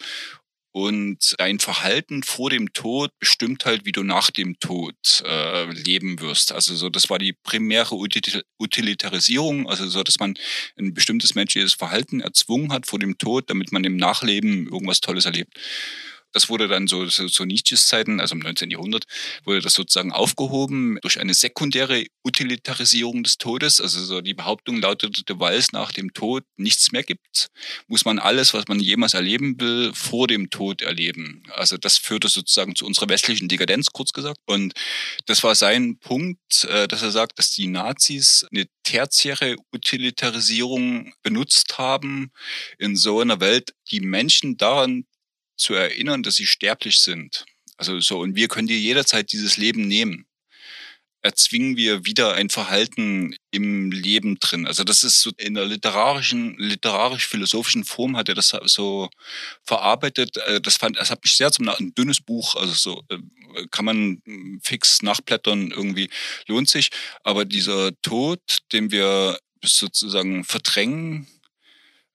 Und dein Verhalten vor dem Tod bestimmt halt, wie du nach dem Tod äh, leben wirst. Also so, das war die primäre Utilitarisierung, also so, dass man ein bestimmtes menschliches Verhalten erzwungen hat vor dem Tod, damit man im Nachleben irgendwas Tolles erlebt. Das wurde dann so, so, so Nietzsches Zeiten, also im 19. Jahrhundert, wurde das sozusagen aufgehoben durch eine sekundäre Utilitarisierung des Todes. Also so die Behauptung lautete, weil es nach dem Tod nichts mehr gibt, muss man alles, was man jemals erleben will, vor dem Tod erleben. Also das führte sozusagen zu unserer westlichen Dekadenz, kurz gesagt. Und das war sein Punkt, äh, dass er sagt, dass die Nazis eine tertiäre Utilitarisierung benutzt haben in so einer Welt, die Menschen daran zu erinnern, dass sie sterblich sind. Also so, und wir können dir jederzeit dieses Leben nehmen. Erzwingen wir wieder ein Verhalten im Leben drin. Also das ist so in der literarischen, literarisch-philosophischen Form hat er das so verarbeitet. Äh, das fand, das hat mich sehr zum ein dünnes Buch, also so äh, kann man fix nachblättern irgendwie, lohnt sich. Aber dieser Tod, den wir sozusagen verdrängen,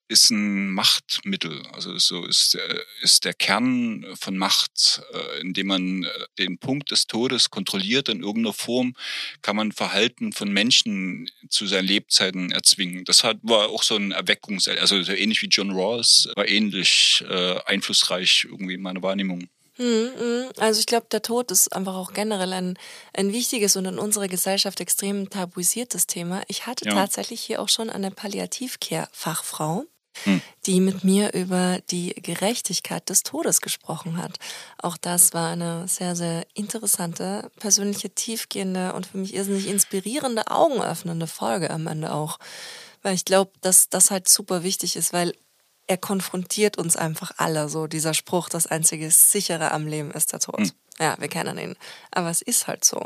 ist ein Machtmittel. Also so ist, ist der Kern von Macht, äh, indem man äh, den Punkt des Todes kontrolliert in irgendeiner Form, kann man Verhalten von Menschen zu seinen Lebzeiten erzwingen. Das hat, war auch so ein Erweckungs-, also so ähnlich wie John Rawls, war ähnlich äh, einflussreich irgendwie in meiner Wahrnehmung. Hm, hm. Also ich glaube, der Tod ist einfach auch generell ein, ein wichtiges und in unserer Gesellschaft extrem tabuisiertes Thema. Ich hatte ja. tatsächlich hier auch schon eine Palliativcare-Fachfrau, hm. die mit mir über die Gerechtigkeit des Todes gesprochen hat. Auch das war eine sehr, sehr interessante, persönliche, tiefgehende und für mich irrsinnig inspirierende, augenöffnende Folge am Ende auch. Weil ich glaube, dass das halt super wichtig ist, weil er konfrontiert uns einfach alle. So dieser Spruch, das einzige sichere am Leben ist der Tod. Hm. Ja, wir kennen ihn. Aber es ist halt so.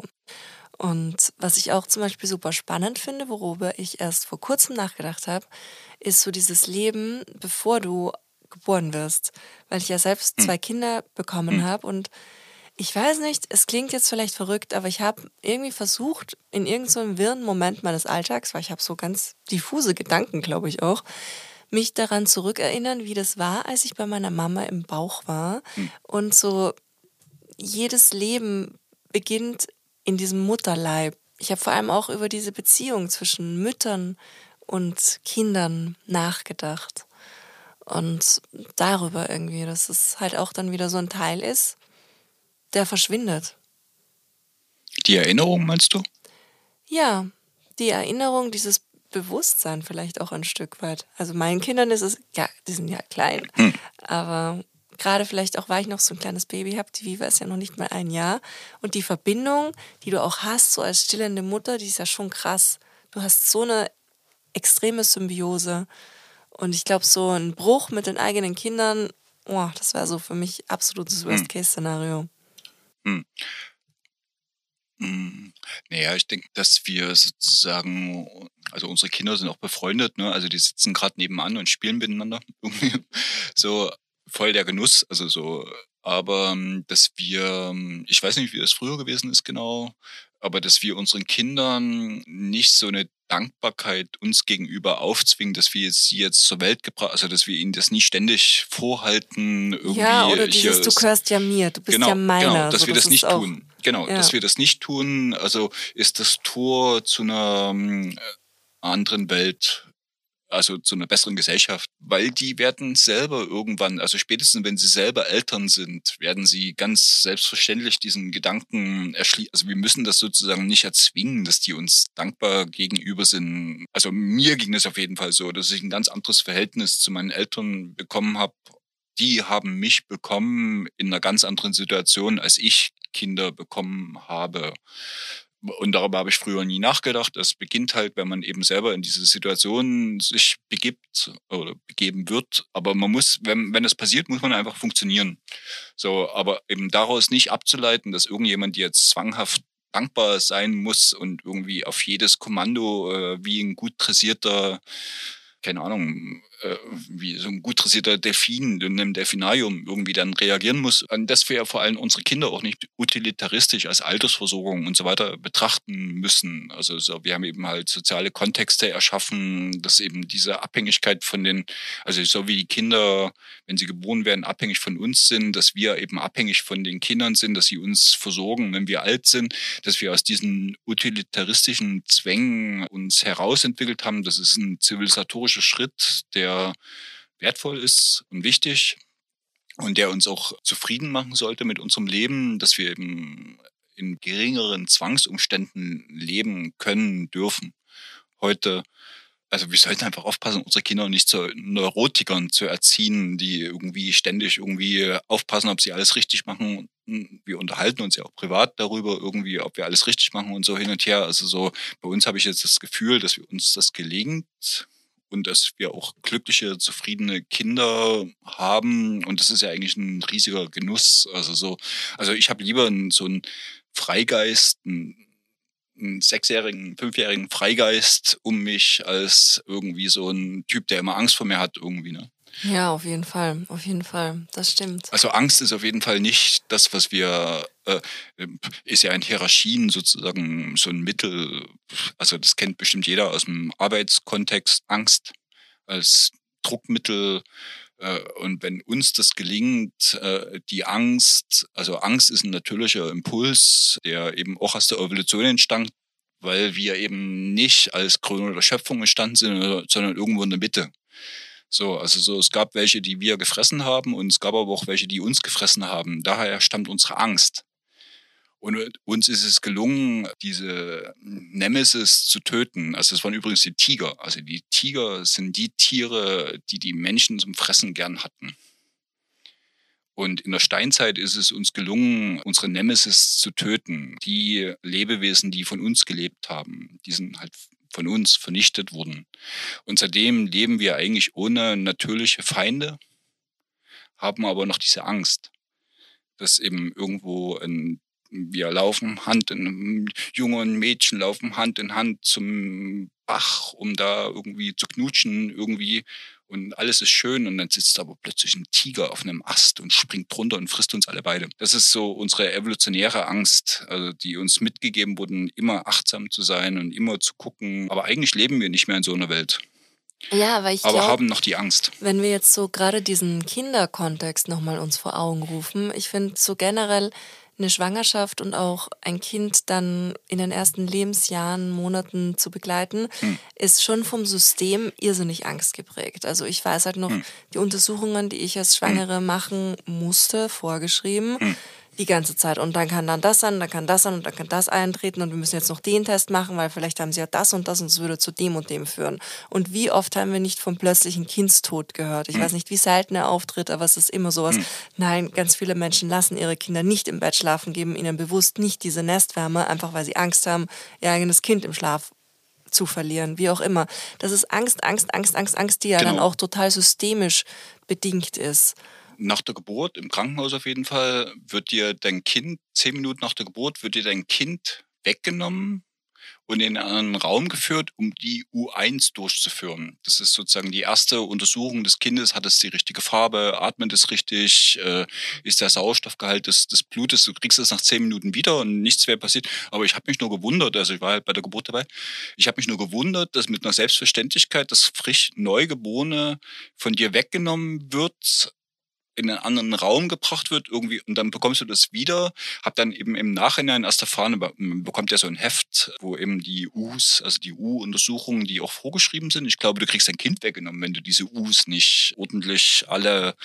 Und was ich auch zum Beispiel super spannend finde, worüber ich erst vor kurzem nachgedacht habe, ist so dieses Leben, bevor du geboren wirst. Weil ich ja selbst hm. zwei Kinder bekommen mhm. habe und ich weiß nicht, es klingt jetzt vielleicht verrückt, aber ich habe irgendwie versucht, in irgendeinem so wirren Moment meines Alltags, weil ich habe so ganz diffuse Gedanken, glaube ich auch, mich daran zurückerinnern, wie das war, als ich bei meiner Mama im Bauch war. Mhm. Und so jedes Leben beginnt in diesem Mutterleib. Ich habe vor allem auch über diese Beziehung zwischen Müttern und Kindern nachgedacht. Und darüber irgendwie, dass es halt auch dann wieder so ein Teil ist, der verschwindet. Die Erinnerung meinst du? Ja, die Erinnerung, dieses Bewusstsein vielleicht auch ein Stück weit. Also meinen Kindern ist es, ja, die sind ja klein, hm. aber gerade vielleicht auch, weil ich noch so ein kleines Baby habe, die Viva ist ja noch nicht mal ein Jahr und die Verbindung, die du auch hast, so als stillende Mutter, die ist ja schon krass. Du hast so eine extreme Symbiose und ich glaube, so ein Bruch mit den eigenen Kindern, oh, das wäre so für mich absolutes hm. Worst-Case-Szenario. Hm. Hm. Naja, ich denke, dass wir sozusagen, also unsere Kinder sind auch befreundet, ne? Also die sitzen gerade nebenan und spielen miteinander. so voll der Genuss, also so. Aber ähm, dass wir, ähm, ich weiß nicht, wie das früher gewesen ist genau, aber dass wir unseren Kindern nicht so eine Dankbarkeit uns gegenüber aufzwingen, dass wir sie jetzt zur Welt gebracht, also dass wir ihnen das nie ständig vorhalten. Irgendwie ja, oder dieses, du gehörst ja mir, du bist genau, ja meiner. Genau, dass so, wir das, das nicht tun. Genau, ja. dass wir das nicht tun. Also ist das Tor zu einer äh, anderen Welt also zu einer besseren Gesellschaft, weil die werden selber irgendwann, also spätestens wenn sie selber Eltern sind, werden sie ganz selbstverständlich diesen Gedanken erschließen. Also wir müssen das sozusagen nicht erzwingen, dass die uns dankbar gegenüber sind. Also mir ging es auf jeden Fall so, dass ich ein ganz anderes Verhältnis zu meinen Eltern bekommen habe. Die haben mich bekommen in einer ganz anderen Situation, als ich Kinder bekommen habe. Und darüber habe ich früher nie nachgedacht. Es beginnt halt, wenn man eben selber in diese Situation sich begibt oder begeben wird. Aber man muss, wenn, wenn das passiert, muss man einfach funktionieren. So, aber eben daraus nicht abzuleiten, dass irgendjemand jetzt zwanghaft dankbar sein muss und irgendwie auf jedes Kommando äh, wie ein gut dressierter, keine Ahnung, wie so ein gut dressierter Delfin in einem Delfinarium irgendwie dann reagieren muss, an das wir vor allem unsere Kinder auch nicht utilitaristisch als Altersversorgung und so weiter betrachten müssen. Also so, wir haben eben halt soziale Kontexte erschaffen, dass eben diese Abhängigkeit von den, also so wie die Kinder, wenn sie geboren werden, abhängig von uns sind, dass wir eben abhängig von den Kindern sind, dass sie uns versorgen, wenn wir alt sind, dass wir aus diesen utilitaristischen Zwängen uns herausentwickelt haben. Das ist ein zivilisatorischer Schritt, der wertvoll ist und wichtig und der uns auch zufrieden machen sollte mit unserem Leben, dass wir eben in geringeren Zwangsumständen leben können dürfen. Heute also wir sollten einfach aufpassen, unsere Kinder nicht zu Neurotikern zu erziehen, die irgendwie ständig irgendwie aufpassen, ob sie alles richtig machen. Wir unterhalten uns ja auch privat darüber, irgendwie, ob wir alles richtig machen und so hin und her. Also so, bei uns habe ich jetzt das Gefühl, dass wir uns das gelingt und dass wir auch glückliche, zufriedene Kinder haben. Und das ist ja eigentlich ein riesiger Genuss. Also so, also ich habe lieber so einen Freigeist, einen, einen sechsjährigen, fünfjährigen Freigeist um mich als irgendwie so ein Typ, der immer Angst vor mir hat, irgendwie, ne? Ja, auf jeden Fall, auf jeden Fall, das stimmt. Also Angst ist auf jeden Fall nicht das, was wir, äh, ist ja in Hierarchien sozusagen so ein Mittel, also das kennt bestimmt jeder aus dem Arbeitskontext, Angst als Druckmittel. Äh, und wenn uns das gelingt, äh, die Angst, also Angst ist ein natürlicher Impuls, der eben auch aus der Evolution entstand, weil wir eben nicht als Krone der Schöpfung entstanden sind, sondern irgendwo in der Mitte. So, also so, es gab welche, die wir gefressen haben und es gab aber auch welche, die uns gefressen haben. Daher stammt unsere Angst. Und uns ist es gelungen, diese Nemesis zu töten. Also es waren übrigens die Tiger. Also die Tiger sind die Tiere, die die Menschen zum Fressen gern hatten. Und in der Steinzeit ist es uns gelungen, unsere Nemesis zu töten. Die Lebewesen, die von uns gelebt haben, die sind halt von uns vernichtet wurden. Und seitdem leben wir eigentlich ohne natürliche Feinde, haben aber noch diese Angst, dass eben irgendwo ein wir laufen Hand in Junge und Mädchen laufen Hand in Hand zum Bach, um da irgendwie zu knutschen irgendwie und alles ist schön und dann sitzt aber plötzlich ein Tiger auf einem Ast und springt drunter und frisst uns alle beide. Das ist so unsere evolutionäre Angst, also die uns mitgegeben wurden, immer achtsam zu sein und immer zu gucken. Aber eigentlich leben wir nicht mehr in so einer Welt. Ja, weil ich aber glaub, haben noch die Angst. Wenn wir jetzt so gerade diesen Kinderkontext nochmal uns vor Augen rufen, ich finde so generell eine Schwangerschaft und auch ein Kind dann in den ersten Lebensjahren, Monaten zu begleiten, hm. ist schon vom System irrsinnig angstgeprägt. Also ich weiß halt noch, hm. die Untersuchungen, die ich als Schwangere hm. machen musste, vorgeschrieben, hm die ganze Zeit. Und dann kann dann das sein, dann kann das sein und dann kann das eintreten und wir müssen jetzt noch den Test machen, weil vielleicht haben sie ja das und das und es würde zu dem und dem führen. Und wie oft haben wir nicht vom plötzlichen Kindstod gehört? Ich mhm. weiß nicht, wie selten er auftritt, aber es ist immer sowas. Mhm. Nein, ganz viele Menschen lassen ihre Kinder nicht im Bett schlafen, geben ihnen bewusst nicht diese Nestwärme, einfach weil sie Angst haben, ihr eigenes Kind im Schlaf zu verlieren, wie auch immer. Das ist Angst, Angst, Angst, Angst, Angst, die ja genau. dann auch total systemisch bedingt ist nach der Geburt, im Krankenhaus auf jeden Fall, wird dir dein Kind, zehn Minuten nach der Geburt, wird dir dein Kind weggenommen und in einen Raum geführt, um die U1 durchzuführen. Das ist sozusagen die erste Untersuchung des Kindes. Hat es die richtige Farbe? Atmet es richtig? Äh, ist der Sauerstoffgehalt des, des Blutes? Du kriegst es nach zehn Minuten wieder und nichts wäre passiert. Aber ich habe mich nur gewundert, also ich war halt bei der Geburt dabei, ich habe mich nur gewundert, dass mit einer Selbstverständlichkeit das frisch Neugeborene von dir weggenommen wird in einen anderen Raum gebracht wird irgendwie und dann bekommst du das wieder. Hab dann eben im Nachhinein erst erfahren, man bekommt ja so ein Heft, wo eben die U's, also die U-Untersuchungen, die auch vorgeschrieben sind. Ich glaube, du kriegst dein Kind weggenommen, wenn du diese U's nicht ordentlich alle.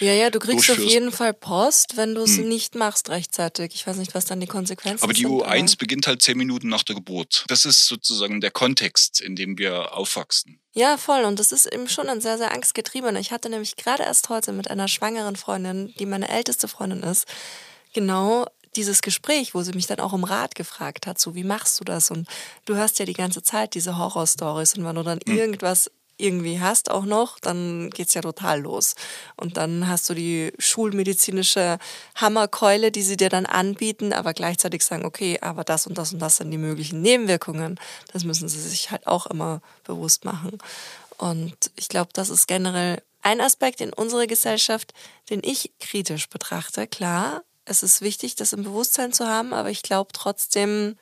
Ja, ja, du kriegst auf jeden Fall Post, wenn du es hm. nicht machst rechtzeitig. Ich weiß nicht, was dann die Konsequenzen sind. Aber die sind, U1 beginnt halt zehn Minuten nach der Geburt. Das ist sozusagen der Kontext, in dem wir aufwachsen. Ja, voll. Und das ist eben schon ein sehr, sehr angstgetriebener. Ich hatte nämlich gerade erst heute mit einer schwangeren Freundin, die meine älteste Freundin ist, genau dieses Gespräch, wo sie mich dann auch um Rat gefragt hat, so wie machst du das? Und du hörst ja die ganze Zeit diese Horrorstories und wenn du dann hm. irgendwas irgendwie hast auch noch, dann geht's ja total los. Und dann hast du die schulmedizinische Hammerkeule, die sie dir dann anbieten, aber gleichzeitig sagen, okay, aber das und das und das sind die möglichen Nebenwirkungen. Das müssen sie sich halt auch immer bewusst machen. Und ich glaube, das ist generell ein Aspekt in unserer Gesellschaft, den ich kritisch betrachte. Klar, es ist wichtig, das im Bewusstsein zu haben, aber ich glaube trotzdem,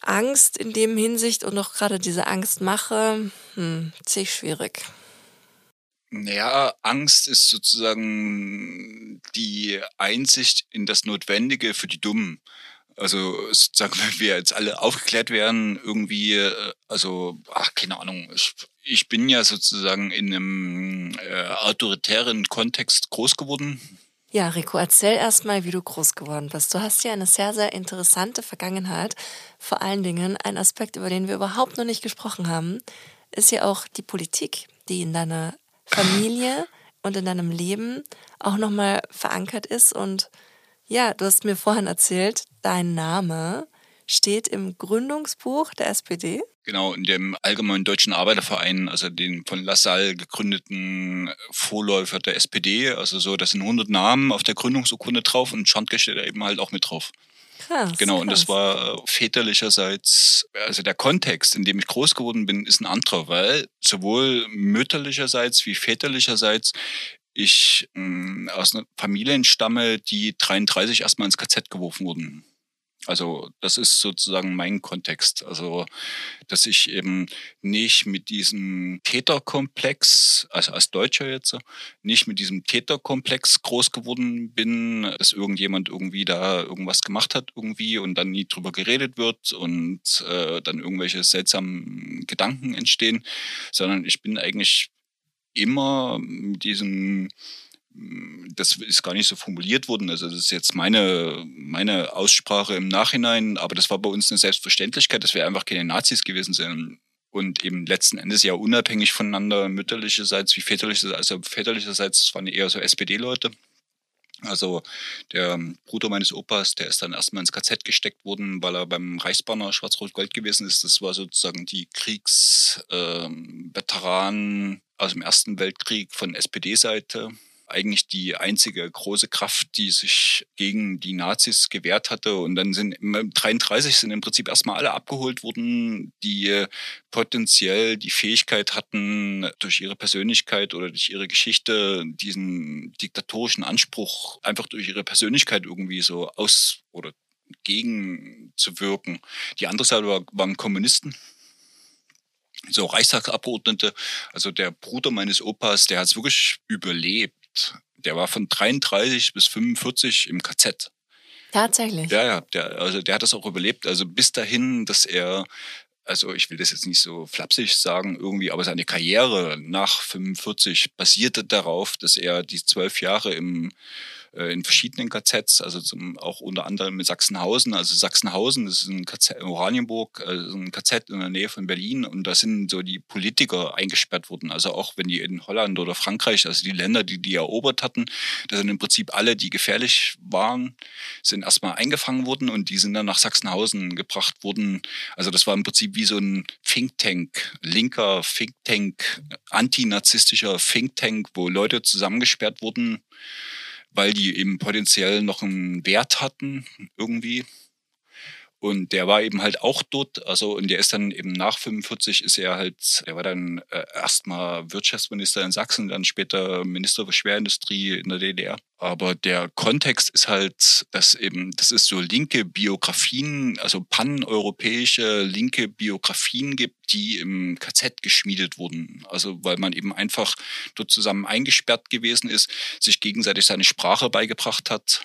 Angst in dem Hinsicht und auch gerade diese Angstmache, hm, ziemlich schwierig. Naja, Angst ist sozusagen die Einsicht in das Notwendige für die Dummen. Also sozusagen, wenn wir jetzt alle aufgeklärt werden, irgendwie, äh, also, ach, keine Ahnung, ich, ich bin ja sozusagen in einem äh, autoritären Kontext groß geworden. Ja, Rico, erzähl erstmal, wie du groß geworden bist. Du hast ja eine sehr, sehr interessante Vergangenheit. Vor allen Dingen ein Aspekt, über den wir überhaupt noch nicht gesprochen haben, ist ja auch die Politik, die in deiner Familie und in deinem Leben auch nochmal verankert ist und ja, du hast mir vorhin erzählt, dein Name steht im Gründungsbuch der SPD. Genau, in dem Allgemeinen Deutschen Arbeiterverein, also den von Lassalle gegründeten Vorläufer der SPD. Also so, da sind 100 Namen auf der Gründungsurkunde drauf und Schandke steht da eben halt auch mit drauf. Krass. Genau, krass. und das war väterlicherseits, also der Kontext, in dem ich groß geworden bin, ist ein anderer, weil sowohl mütterlicherseits wie väterlicherseits ich mh, hm, aus einer Familie stamme, die 33 erstmal ins KZ geworfen wurden. Also das ist sozusagen mein Kontext. Also dass ich eben nicht mit diesem Täterkomplex, also als Deutscher jetzt, nicht mit diesem Täterkomplex groß geworden bin, dass irgendjemand irgendwie da irgendwas gemacht hat irgendwie und dann nie drüber geredet wird und äh, dann irgendwelche seltsamen Gedanken entstehen, sondern ich bin eigentlich immer mit diesem das ist gar nicht so formuliert worden. Also das ist jetzt meine, meine Aussprache im Nachhinein, aber das war bei uns eine Selbstverständlichkeit, dass wir einfach keine Nazis gewesen sind. Und eben letzten Endes ja unabhängig voneinander, mütterlicherseits wie väterlicherseits, also väterlicherseits waren eher so SPD-Leute. Also der Bruder meines Opas, der ist dann erstmal ins KZ gesteckt worden, weil er beim Reichsbanner Schwarz-Rot-Gold gewesen ist. Das war sozusagen die Kriegsveteranen ähm, aus dem Ersten Weltkrieg von SPD-Seite eigentlich die einzige große Kraft, die sich gegen die Nazis gewehrt hatte. Und dann sind im 33 sind im Prinzip erstmal alle abgeholt worden, die potenziell die Fähigkeit hatten, durch ihre Persönlichkeit oder durch ihre Geschichte diesen diktatorischen Anspruch einfach durch ihre Persönlichkeit irgendwie so aus oder gegenzuwirken. Die andere Seite war, waren Kommunisten so Reichstagsabgeordnete, also der Bruder meines Opas, der hat es wirklich überlebt der war von 33 bis 45 im KZ. Tatsächlich. Ja, ja, der, also der hat das auch überlebt. Also bis dahin, dass er, also ich will das jetzt nicht so flapsig sagen irgendwie, aber seine Karriere nach 45 basierte darauf, dass er die zwölf Jahre im äh, in verschiedenen KZs, also zum, auch unter anderem in Sachsenhausen. Also Sachsenhausen, ist ein KZ in Oranienburg, also ein KZ in der Nähe von Berlin und da sind so die Politiker eingesperrt worden. Also auch wenn die in Holland oder Frankreich, also die Länder, die die erobert hatten, da sind im Prinzip alle, die gefährlich waren, sind erstmal eingefangen worden und die sind dann nach Sachsenhausen gebracht worden. Also das war im Prinzip wie so ein Think Tank, linker Think Tank, antinazistischer Think Tank, wo Leute zusammengesperrt wurden weil die eben potenziell noch einen Wert hatten irgendwie. Und der war eben halt auch dort, also und der ist dann eben nach 45 ist er halt, er war dann äh, erstmal Wirtschaftsminister in Sachsen, dann später Minister für Schwerindustrie in der DDR. Aber der Kontext ist halt, dass eben, das ist so linke Biografien, also paneuropäische linke Biografien gibt, die im KZ geschmiedet wurden. Also weil man eben einfach dort zusammen eingesperrt gewesen ist, sich gegenseitig seine Sprache beigebracht hat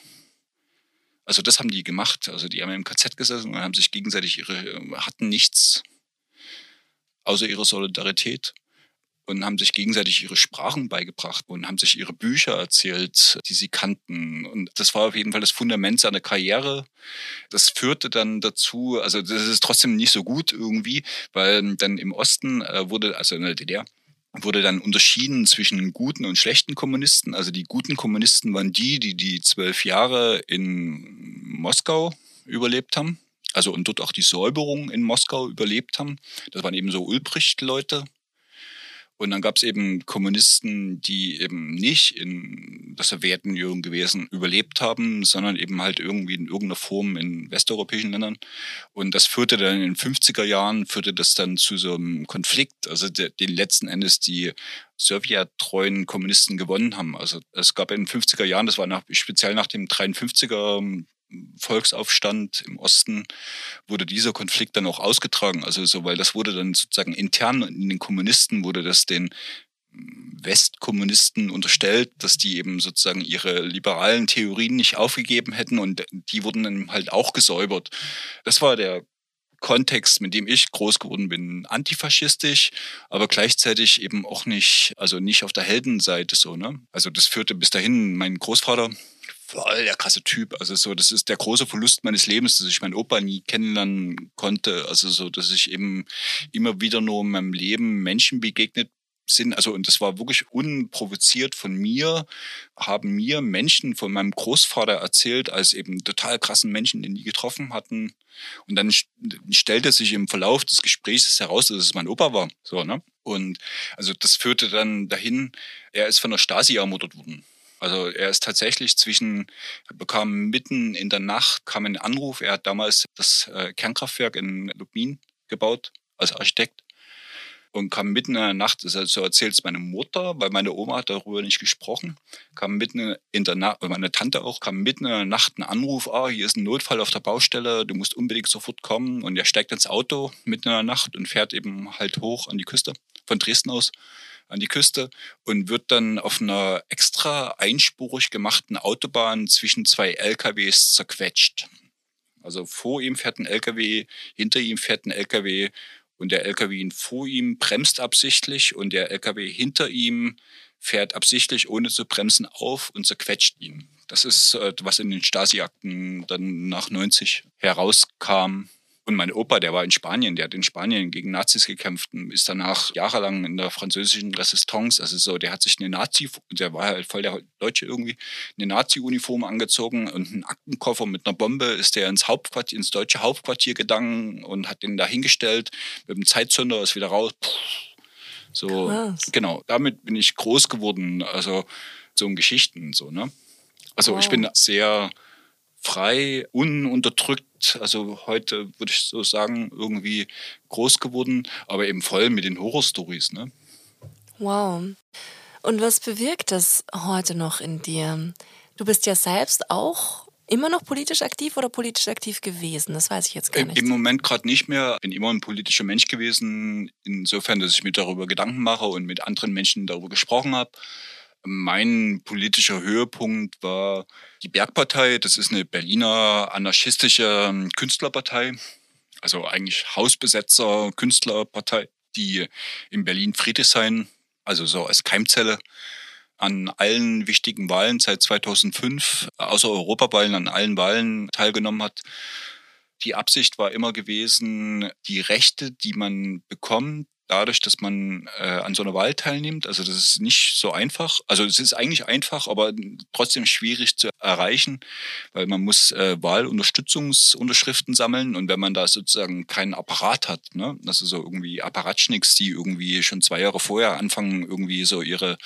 also das haben die gemacht. Also die haben im KZ gesessen und haben sich gegenseitig ihre, hatten nichts außer ihrer Solidarität und haben sich gegenseitig ihre Sprachen beigebracht und haben sich ihre Bücher erzählt, die sie kannten. Und das war auf jeden Fall das Fundament seiner Karriere. Das führte dann dazu, also das ist trotzdem nicht so gut irgendwie, weil dann im Osten äh, wurde, also in der DDR, wurde dann unterschieden zwischen guten und schlechten Kommunisten. Also die guten Kommunisten waren die, die die zwölf Jahre in Moskau überlebt haben. Also und dort auch die Säuberung in Moskau überlebt haben. Das waren eben so Ulbricht-Leute. Und dann gab es eben Kommunisten, die eben nicht in der Sowjetunion gewesen, überlebt haben, sondern eben halt irgendwie in irgendeiner Form in westeuropäischen Ländern. Und das führte dann in den 50er Jahren, führte das dann zu so einem Konflikt, also de, den letzten Endes die sowjettreuen Kommunisten gewonnen haben. Also es gab in den 50er Jahren, das war nach, speziell nach dem 53er Volksaufstand im Osten wurde dieser Konflikt dann auch ausgetragen. Also so, weil das wurde dann sozusagen intern in den Kommunisten wurde das den Westkommunisten unterstellt, dass die eben sozusagen ihre liberalen Theorien nicht aufgegeben hätten und die wurden dann halt auch gesäubert. Das war der Kontext, mit dem ich groß geworden bin, antifaschistisch, aber gleichzeitig eben auch nicht, also nicht auf der Heldenseite so, ne? Also das führte bis dahin, mein Großvater, voll der krasse Typ. Also so, das ist der große Verlust meines Lebens, dass ich meinen Opa nie kennenlernen konnte. Also so, dass ich eben immer wieder nur in meinem Leben Menschen begegnet sind, also und das war wirklich unprovoziert von mir, haben mir Menschen von meinem Großvater erzählt, als eben total krassen Menschen, den die getroffen hatten. Und dann stellte sich im Verlauf des Gesprächs heraus, dass es mein Opa war. So, ne? Und also das führte dann dahin, er ist von der Stasi ermordet worden. Also er ist tatsächlich zwischen, bekam mitten in der Nacht, kam ein Anruf, er hat damals das äh, Kernkraftwerk in Lubmin gebaut als Architekt und kam mitten in der Nacht, das so erzählt es meine Mutter, weil meine Oma hat darüber nicht gesprochen, kam mitten in der Nacht, meine Tante auch, kam mitten in der Nacht ein Anruf, ah, hier ist ein Notfall auf der Baustelle, du musst unbedingt sofort kommen und er steigt ins Auto mitten in der Nacht und fährt eben halt hoch an die Küste, von Dresden aus an die Küste und wird dann auf einer extra einspurig gemachten Autobahn zwischen zwei LKWs zerquetscht. Also vor ihm fährt ein LKW, hinter ihm fährt ein LKW und der LKW vor ihm bremst absichtlich und der LKW hinter ihm fährt absichtlich, ohne zu bremsen, auf und zerquetscht ihn. Das ist, äh, was in den Stasi-Akten dann nach 90 herauskam. Und mein Opa, der war in Spanien, der hat in Spanien gegen Nazis gekämpft und ist danach jahrelang in der französischen Resistance, also so, der hat sich eine Nazi, der war halt voll der Deutsche irgendwie, eine Nazi-Uniform angezogen und einen Aktenkoffer mit einer Bombe ist der ins Hauptquartier, ins deutsche Hauptquartier gegangen und hat den da hingestellt, mit dem Zeitzünder ist wieder raus. Puh. So, Krass. genau, damit bin ich groß geworden, also so in Geschichten, so, ne? Also wow. ich bin sehr frei, ununterdrückt, also heute würde ich so sagen, irgendwie groß geworden, aber eben voll mit den Horrorstories. Ne? Wow. Und was bewirkt das heute noch in dir? Du bist ja selbst auch immer noch politisch aktiv oder politisch aktiv gewesen? Das weiß ich jetzt gar nicht. Im Moment gerade nicht mehr. Ich bin immer ein politischer Mensch gewesen, insofern, dass ich mir darüber Gedanken mache und mit anderen Menschen darüber gesprochen habe. Mein politischer Höhepunkt war die Bergpartei. Das ist eine Berliner anarchistische ähm, Künstlerpartei, also eigentlich Hausbesetzer Künstlerpartei, die in Berlin Friedrichshain, also so als Keimzelle, an allen wichtigen Wahlen seit 2005, außer Europawahlen, an allen Wahlen teilgenommen hat. Die Absicht war immer gewesen, die Rechte, die man bekommt, dadurch, dass man äh, an so einer Wahl teilnimmt. Also das ist nicht so einfach. Also es ist eigentlich einfach, aber trotzdem schwierig zu erreichen, weil man muss äh, Wahlunterstützungsunterschriften sammeln und wenn man da sozusagen keinen Apparat hat, ne, also so irgendwie Apparatschnicks, die irgendwie schon zwei Jahre vorher anfangen, irgendwie so ihre,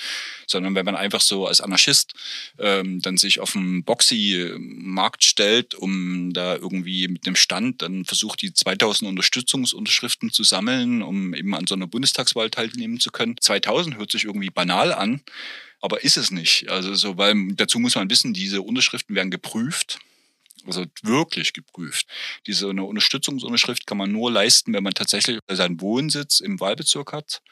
sondern wenn man einfach so als Anarchist ähm, dann sich auf dem Boxy-Markt stellt, um da irgendwie mit einem Stand dann versucht, die 2000 Unterstützungsunterschriften zu sammeln, um eben an so einer Bundestagswahl teilnehmen zu können. 2000 hört sich irgendwie banal an, aber ist es nicht. Also so, weil dazu muss man wissen, diese Unterschriften werden geprüft. Also wirklich geprüft. Diese eine Unterstützungsunterschrift kann man nur leisten, wenn man tatsächlich seinen Wohnsitz im Wahlbezirk hat.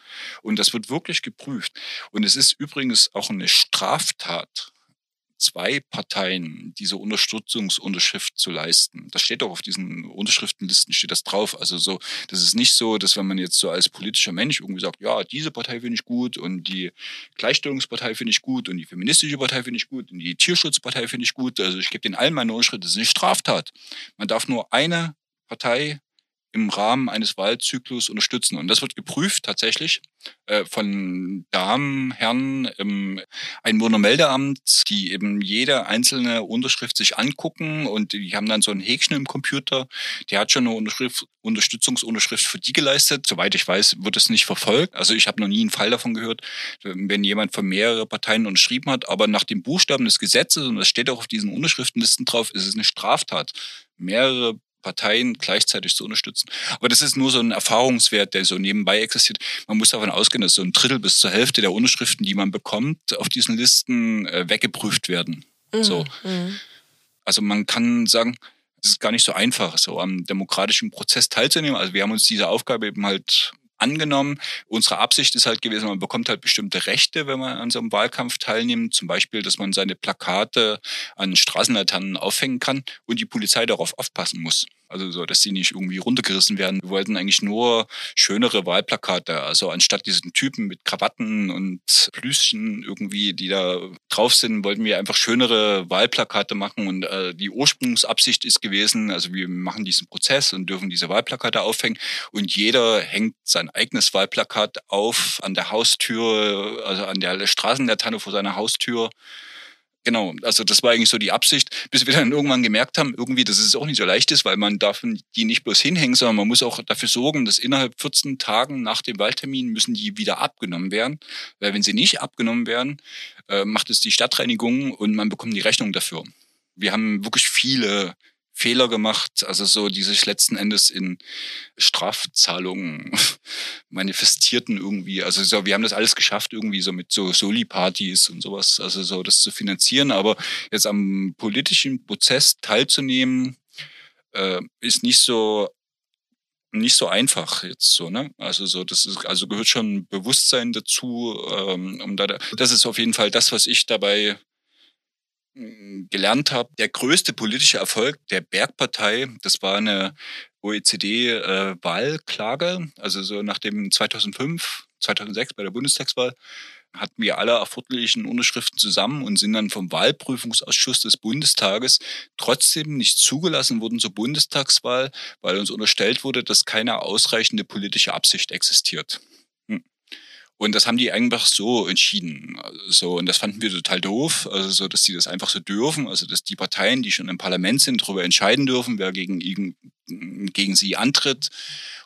Und das wird wirklich geprüft. Und es ist übrigens auch eine Straftat, zwei Parteien diese Unterstützungsunterschrift zu leisten. Das steht auch auf diesen Unterschriftenlisten, steht das drauf. Also so, das ist nicht so, dass wenn man jetzt so als politischer Mensch irgendwie sagt, ja, diese Partei finde ich gut und die Gleichstellungspartei finde ich gut und die feministische Partei finde ich gut und die Tierschutzpartei finde ich gut. Also ich gebe den allen meine Unterschrift, das ist eine Straftat. Man darf nur eine Partei im Rahmen eines Wahlzyklus unterstützen. Und das wird geprüft tatsächlich äh, von Damen, Herren im Einwohnermeldeamt, die eben jede einzelne Unterschrift sich angucken und die haben dann so ein Häkchen im Computer. Der hat schon eine Unterschrift, Unterstützungsunterschrift für die geleistet. Soweit ich weiß, wird es nicht verfolgt. Also ich habe noch nie einen Fall davon gehört, wenn jemand von mehreren Parteien unterschrieben hat, aber nach dem Buchstaben des Gesetzes, und das steht auch auf diesen Unterschriftenlisten drauf, ist es eine Straftat. Mehrere Parteien gleichzeitig zu unterstützen. Aber das ist nur so ein Erfahrungswert, der so nebenbei existiert. Man muss davon ausgehen, dass so ein Drittel bis zur Hälfte der Unterschriften, die man bekommt, auf diesen Listen äh, weggeprüft werden. Mhm. So. Mhm. Also man kann sagen, es ist gar nicht so einfach, so am demokratischen Prozess teilzunehmen. Also wir haben uns diese Aufgabe eben halt angenommen. Unsere Absicht ist halt gewesen, man bekommt halt bestimmte Rechte, wenn man an so einem Wahlkampf teilnimmt. Zum Beispiel, dass man seine Plakate an Straßenlaternen aufhängen kann und die Polizei darauf aufpassen muss. Also so, dass sie nicht irgendwie runtergerissen werden. Wir wollten eigentlich nur schönere Wahlplakate. Also anstatt diesen Typen mit Krawatten und Plüschen irgendwie, die da drauf sind, wollten wir einfach schönere Wahlplakate machen. Und äh, die Ursprungsabsicht ist gewesen, also wir machen diesen Prozess und dürfen diese Wahlplakate aufhängen. Und jeder hängt sein eigenes Wahlplakat auf an der Haustür, also an der Straßenlaterne vor seiner Haustür. Genau, also das war eigentlich so die Absicht, bis wir dann irgendwann gemerkt haben, irgendwie, dass es auch nicht so leicht ist, weil man darf die nicht bloß hinhängen, sondern man muss auch dafür sorgen, dass innerhalb 14 Tagen nach dem Wahltermin müssen die wieder abgenommen werden. Weil wenn sie nicht abgenommen werden, äh, macht es die Stadtreinigung und man bekommt die Rechnung dafür. Wir haben wirklich viele Fehler gemacht, also so, die sich letzten Endes in Strafzahlungen manifestierten irgendwie. Also so, wir haben das alles geschafft, irgendwie so mit so Soli-Partys und sowas, also so das zu finanzieren. Aber jetzt am politischen Prozess teilzunehmen, äh, ist nicht so nicht so einfach jetzt so, ne? Also so, das ist, also gehört schon Bewusstsein dazu, ähm, um da, das ist auf jeden Fall das, was ich dabei gelernt habe, der größte politische Erfolg der Bergpartei, das war eine OECD-Wahlklage, äh, also so nachdem 2005, 2006 bei der Bundestagswahl hatten wir alle erforderlichen Unterschriften zusammen und sind dann vom Wahlprüfungsausschuss des Bundestages trotzdem nicht zugelassen worden zur Bundestagswahl, weil uns unterstellt wurde, dass keine ausreichende politische Absicht existiert. Und das haben die einfach so entschieden. So, und das fanden wir total doof, also so, dass die das einfach so dürfen, also dass die Parteien, die schon im Parlament sind, darüber entscheiden dürfen, wer gegen, gegen sie antritt.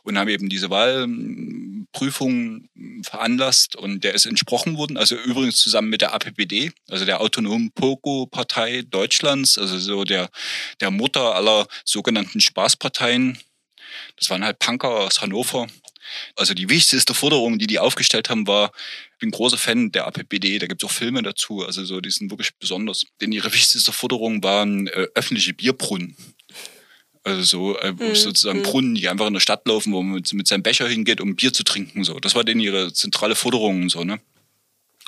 Und haben eben diese Wahlprüfung veranlasst und der ist entsprochen worden, also übrigens zusammen mit der APPD, also der autonomen Pogo-Partei Deutschlands, also so der, der Mutter aller sogenannten Spaßparteien. Das waren halt Punker aus Hannover, also die wichtigste Forderung, die die aufgestellt haben, war, ich bin großer Fan der APPD, da gibt es auch Filme dazu, also so, die sind wirklich besonders. Denn ihre wichtigste Forderung waren äh, öffentliche Bierbrunnen. Also so äh, mhm. sozusagen Brunnen, die einfach in der Stadt laufen, wo man mit, mit seinem Becher hingeht, um Bier zu trinken. So, das war denn ihre zentrale Forderung so, ne?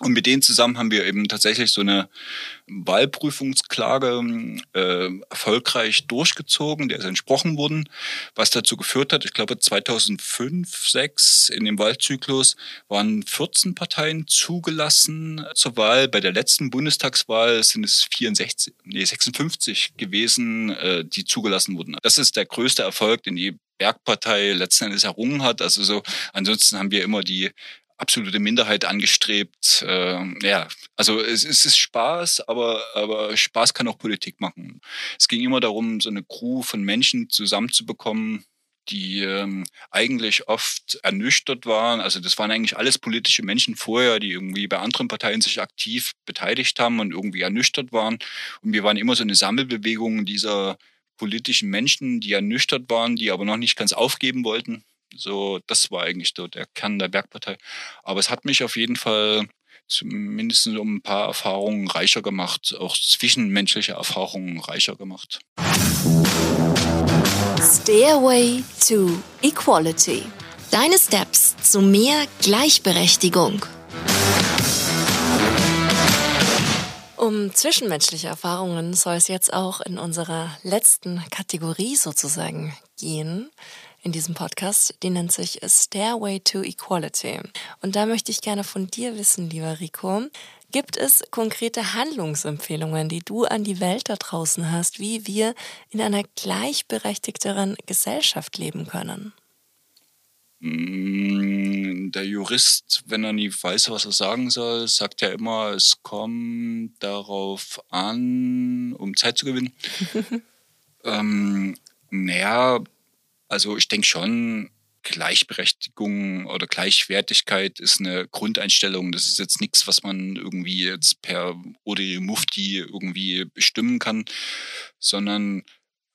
Und mit denen zusammen haben wir eben tatsächlich so eine Wahlprüfungsklage äh, erfolgreich durchgezogen, der ist entsprochen worden, was dazu geführt hat, ich glaube 2005, 6 in dem Wahlzyklus waren 14 Parteien zugelassen zur Wahl. Bei der letzten Bundestagswahl sind es 64, nee, 56 gewesen, äh, die zugelassen wurden. Das ist der größte Erfolg, den die Bergpartei letzten Endes errungen hat. Also so, ansonsten haben wir immer die absolute Minderheit angestrebt. Äh, ja, also es, es ist Spaß, aber, aber Spaß kann auch Politik machen. Es ging immer darum, so eine Crew von Menschen zusammenzubekommen, die ähm, eigentlich oft ernüchtert waren. Also das waren eigentlich alles politische Menschen vorher, die irgendwie bei anderen Parteien sich aktiv beteiligt haben und irgendwie ernüchtert waren. Und wir waren immer so eine Sammelbewegung dieser politischen Menschen, die ernüchtert waren, die aber noch nicht ganz aufgeben wollten. So, das war eigentlich so der Kern der Bergpartei. Aber es hat mich auf jeden Fall zumindest um ein paar Erfahrungen reicher gemacht, auch zwischenmenschliche Erfahrungen reicher gemacht. Stairway to Equality. Deine Steps zu mehr Gleichberechtigung. Um zwischenmenschliche Erfahrungen soll es jetzt auch in unserer letzten Kategorie sozusagen gehen in diesem Podcast. Die nennt sich Stairway to Equality. Und da möchte ich gerne von dir wissen, lieber Rico, Gibt es konkrete Handlungsempfehlungen, die du an die Welt da draußen hast, wie wir in einer gleichberechtigteren Gesellschaft leben können? Mm, der Jurist, wenn er nie weiß, was er sagen soll, sagt ja immer, es kommt darauf an, um Zeit zu gewinnen. ähm, naja, also ich denke schon, Gleichberechtigung oder Gleichwertigkeit ist eine Grundeinstellung. Das ist jetzt nichts, was man irgendwie jetzt per oder Mufti irgendwie bestimmen kann, sondern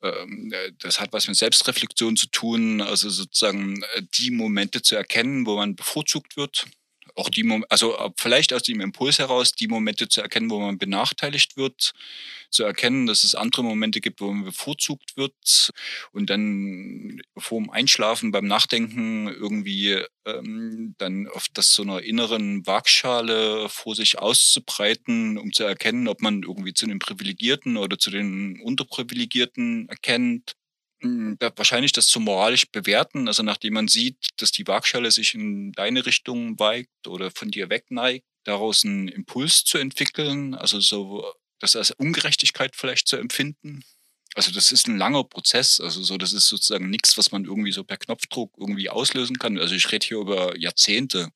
ähm, äh, das hat was mit Selbstreflexion zu tun, also sozusagen äh, die Momente zu erkennen, wo man bevorzugt wird. Auch die, also äh, vielleicht aus dem Impuls heraus, die Momente zu erkennen, wo man benachteiligt wird, zu erkennen, dass es andere Momente gibt, wo man bevorzugt wird und dann vor dem Einschlafen beim Nachdenken irgendwie ähm, dann auf das so einer inneren Waagschale vor sich auszubreiten, um zu erkennen, ob man irgendwie zu den Privilegierten oder zu den Unterprivilegierten erkennt wahrscheinlich das zu moralisch bewerten, also nachdem man sieht, dass die Waagschale sich in deine Richtung weigt oder von dir wegneigt, daraus einen Impuls zu entwickeln, also so das als Ungerechtigkeit vielleicht zu empfinden. Also das ist ein langer Prozess, also so das ist sozusagen nichts, was man irgendwie so per Knopfdruck irgendwie auslösen kann. Also ich rede hier über Jahrzehnte,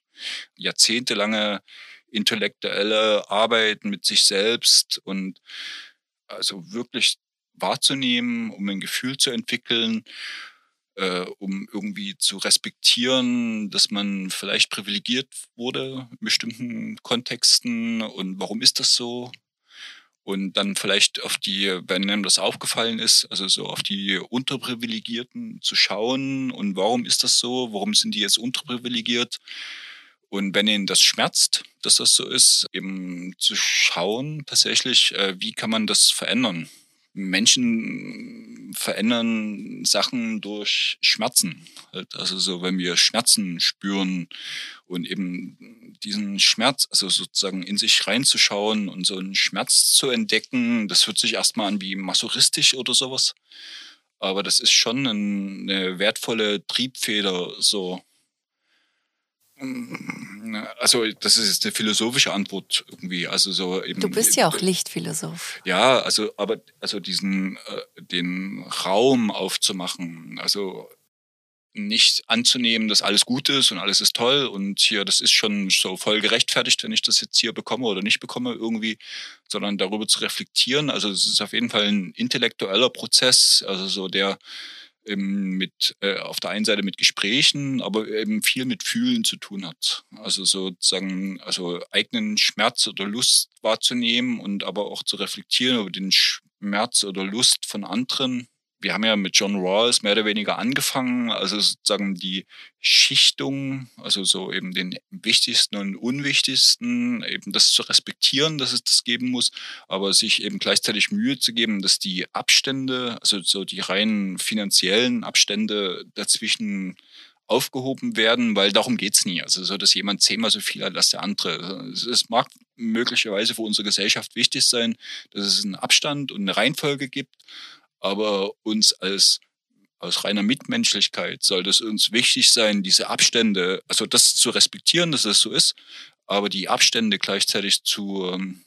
jahrzehntelange intellektuelle Arbeit mit sich selbst und also wirklich wahrzunehmen, um ein Gefühl zu entwickeln, äh, um irgendwie zu respektieren, dass man vielleicht privilegiert wurde in bestimmten Kontexten und warum ist das so? Und dann vielleicht auf die, wenn einem das aufgefallen ist, also so auf die Unterprivilegierten zu schauen und warum ist das so? Warum sind die jetzt unterprivilegiert? Und wenn ihnen das schmerzt, dass das so ist, eben zu schauen tatsächlich, äh, wie kann man das verändern? Menschen verändern Sachen durch Schmerzen. Also so, wenn wir Schmerzen spüren und eben diesen Schmerz, also sozusagen in sich reinzuschauen und so einen Schmerz zu entdecken, das hört sich erstmal an wie masochistisch oder sowas. Aber das ist schon eine wertvolle Triebfeder, so also das ist jetzt eine philosophische Antwort irgendwie. Also so eben, du bist ja auch Lichtphilosoph. Ja, also aber also diesen äh, den Raum aufzumachen, also nicht anzunehmen, dass alles gut ist und alles ist toll und hier, das ist schon so voll gerechtfertigt, wenn ich das jetzt hier bekomme oder nicht bekomme irgendwie, sondern darüber zu reflektieren. Also es ist auf jeden Fall ein intellektueller Prozess, also so der mit äh, auf der einen Seite mit Gesprächen, aber eben viel mit Fühlen zu tun hat. Also sozusagen, also eigenen Schmerz oder Lust wahrzunehmen und aber auch zu reflektieren über den Schmerz oder Lust von anderen wir haben ja mit John Rawls mehr oder weniger angefangen, also sozusagen die Schichtung, also so eben den wichtigsten und unwichtigsten, eben das zu respektieren, dass es das geben muss, aber sich eben gleichzeitig Mühe zu geben, dass die Abstände, also so die rein finanziellen Abstände dazwischen aufgehoben werden, weil darum geht's nie. Also so, dass jemand zehnmal so viel hat als der andere. Es mag möglicherweise für unsere Gesellschaft wichtig sein, dass es einen Abstand und eine Reihenfolge gibt, aber uns als aus reiner Mitmenschlichkeit sollte es uns wichtig sein, diese Abstände, also das zu respektieren, dass das so ist, aber die Abstände gleichzeitig zu ähm,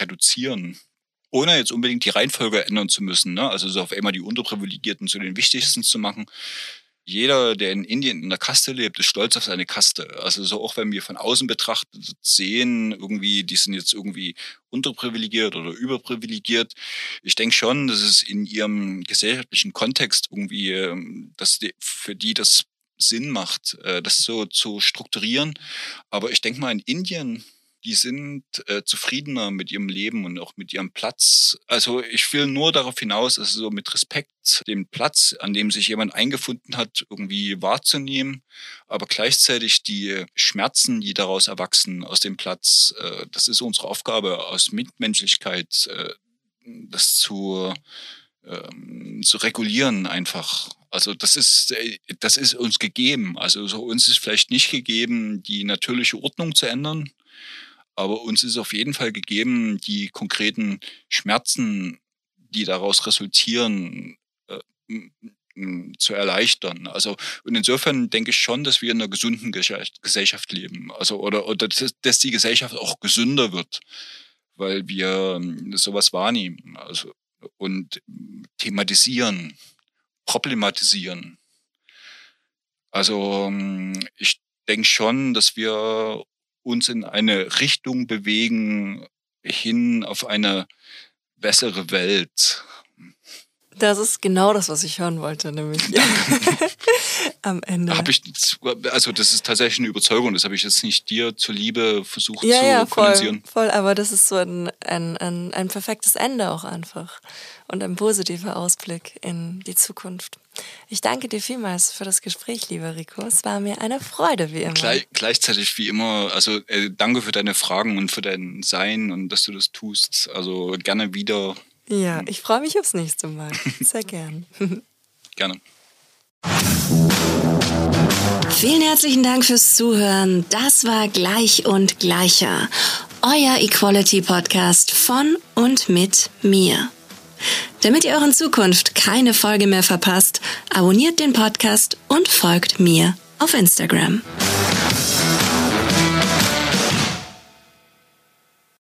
reduzieren. Ohne jetzt unbedingt die Reihenfolge ändern zu müssen. Ne? Also so auf einmal die Unterprivilegierten zu den wichtigsten zu machen, jeder, der in Indien in der Kaste lebt, ist stolz auf seine Kaste. Also so auch wenn wir von außen betrachtet sehen, irgendwie, die sind jetzt irgendwie unterprivilegiert oder überprivilegiert. Ich denke schon, dass es in ihrem gesellschaftlichen Kontext irgendwie, ähm, dass die, für die das Sinn macht, äh, das so zu strukturieren. Aber ich denke mal, in Indien die sind äh, zufriedener mit ihrem Leben und auch mit ihrem Platz. Also ich will nur darauf hinaus, also so mit Respekt den Platz, an dem sich jemand eingefunden hat, irgendwie wahrzunehmen, aber gleichzeitig die Schmerzen, die daraus erwachsen aus dem Platz, äh, das ist unsere Aufgabe aus Mitmenschlichkeit, äh, das zu ähm, zu regulieren einfach. Also das ist, äh, das ist uns gegeben. Also so uns ist vielleicht nicht gegeben, die natürliche Ordnung zu ändern, aber uns ist auf jeden Fall gegeben, die konkreten Schmerzen, die daraus resultieren, äh, zu erleichtern. Also und insofern denke ich schon, dass wir in einer gesunden Gesellschaft leben. Also oder, oder dass, die Gesellschaft auch gesünder wird, weil wir ähm, sowas wahrnehmen. Also und thematisieren, problematisieren. Also ähm, ich denke schon, dass wir uns in eine Richtung bewegen hin auf eine bessere Welt. Das ist genau das, was ich hören wollte, nämlich am Ende. Hab ich, also das ist tatsächlich eine Überzeugung, das habe ich jetzt nicht dir zuliebe versucht ja, zu ja. Voll, voll, aber das ist so ein, ein, ein, ein perfektes Ende auch einfach und ein positiver Ausblick in die Zukunft. Ich danke dir vielmals für das Gespräch, lieber Rico. Es war mir eine Freude, wie immer. Gleich, gleichzeitig wie immer, also äh, danke für deine Fragen und für dein Sein und dass du das tust. Also gerne wieder ja, ich freue mich aufs nächste Mal. Sehr gern. Gerne. Vielen herzlichen Dank fürs Zuhören. Das war Gleich und Gleicher. Euer Equality Podcast von und mit mir. Damit ihr euren Zukunft keine Folge mehr verpasst, abonniert den Podcast und folgt mir auf Instagram.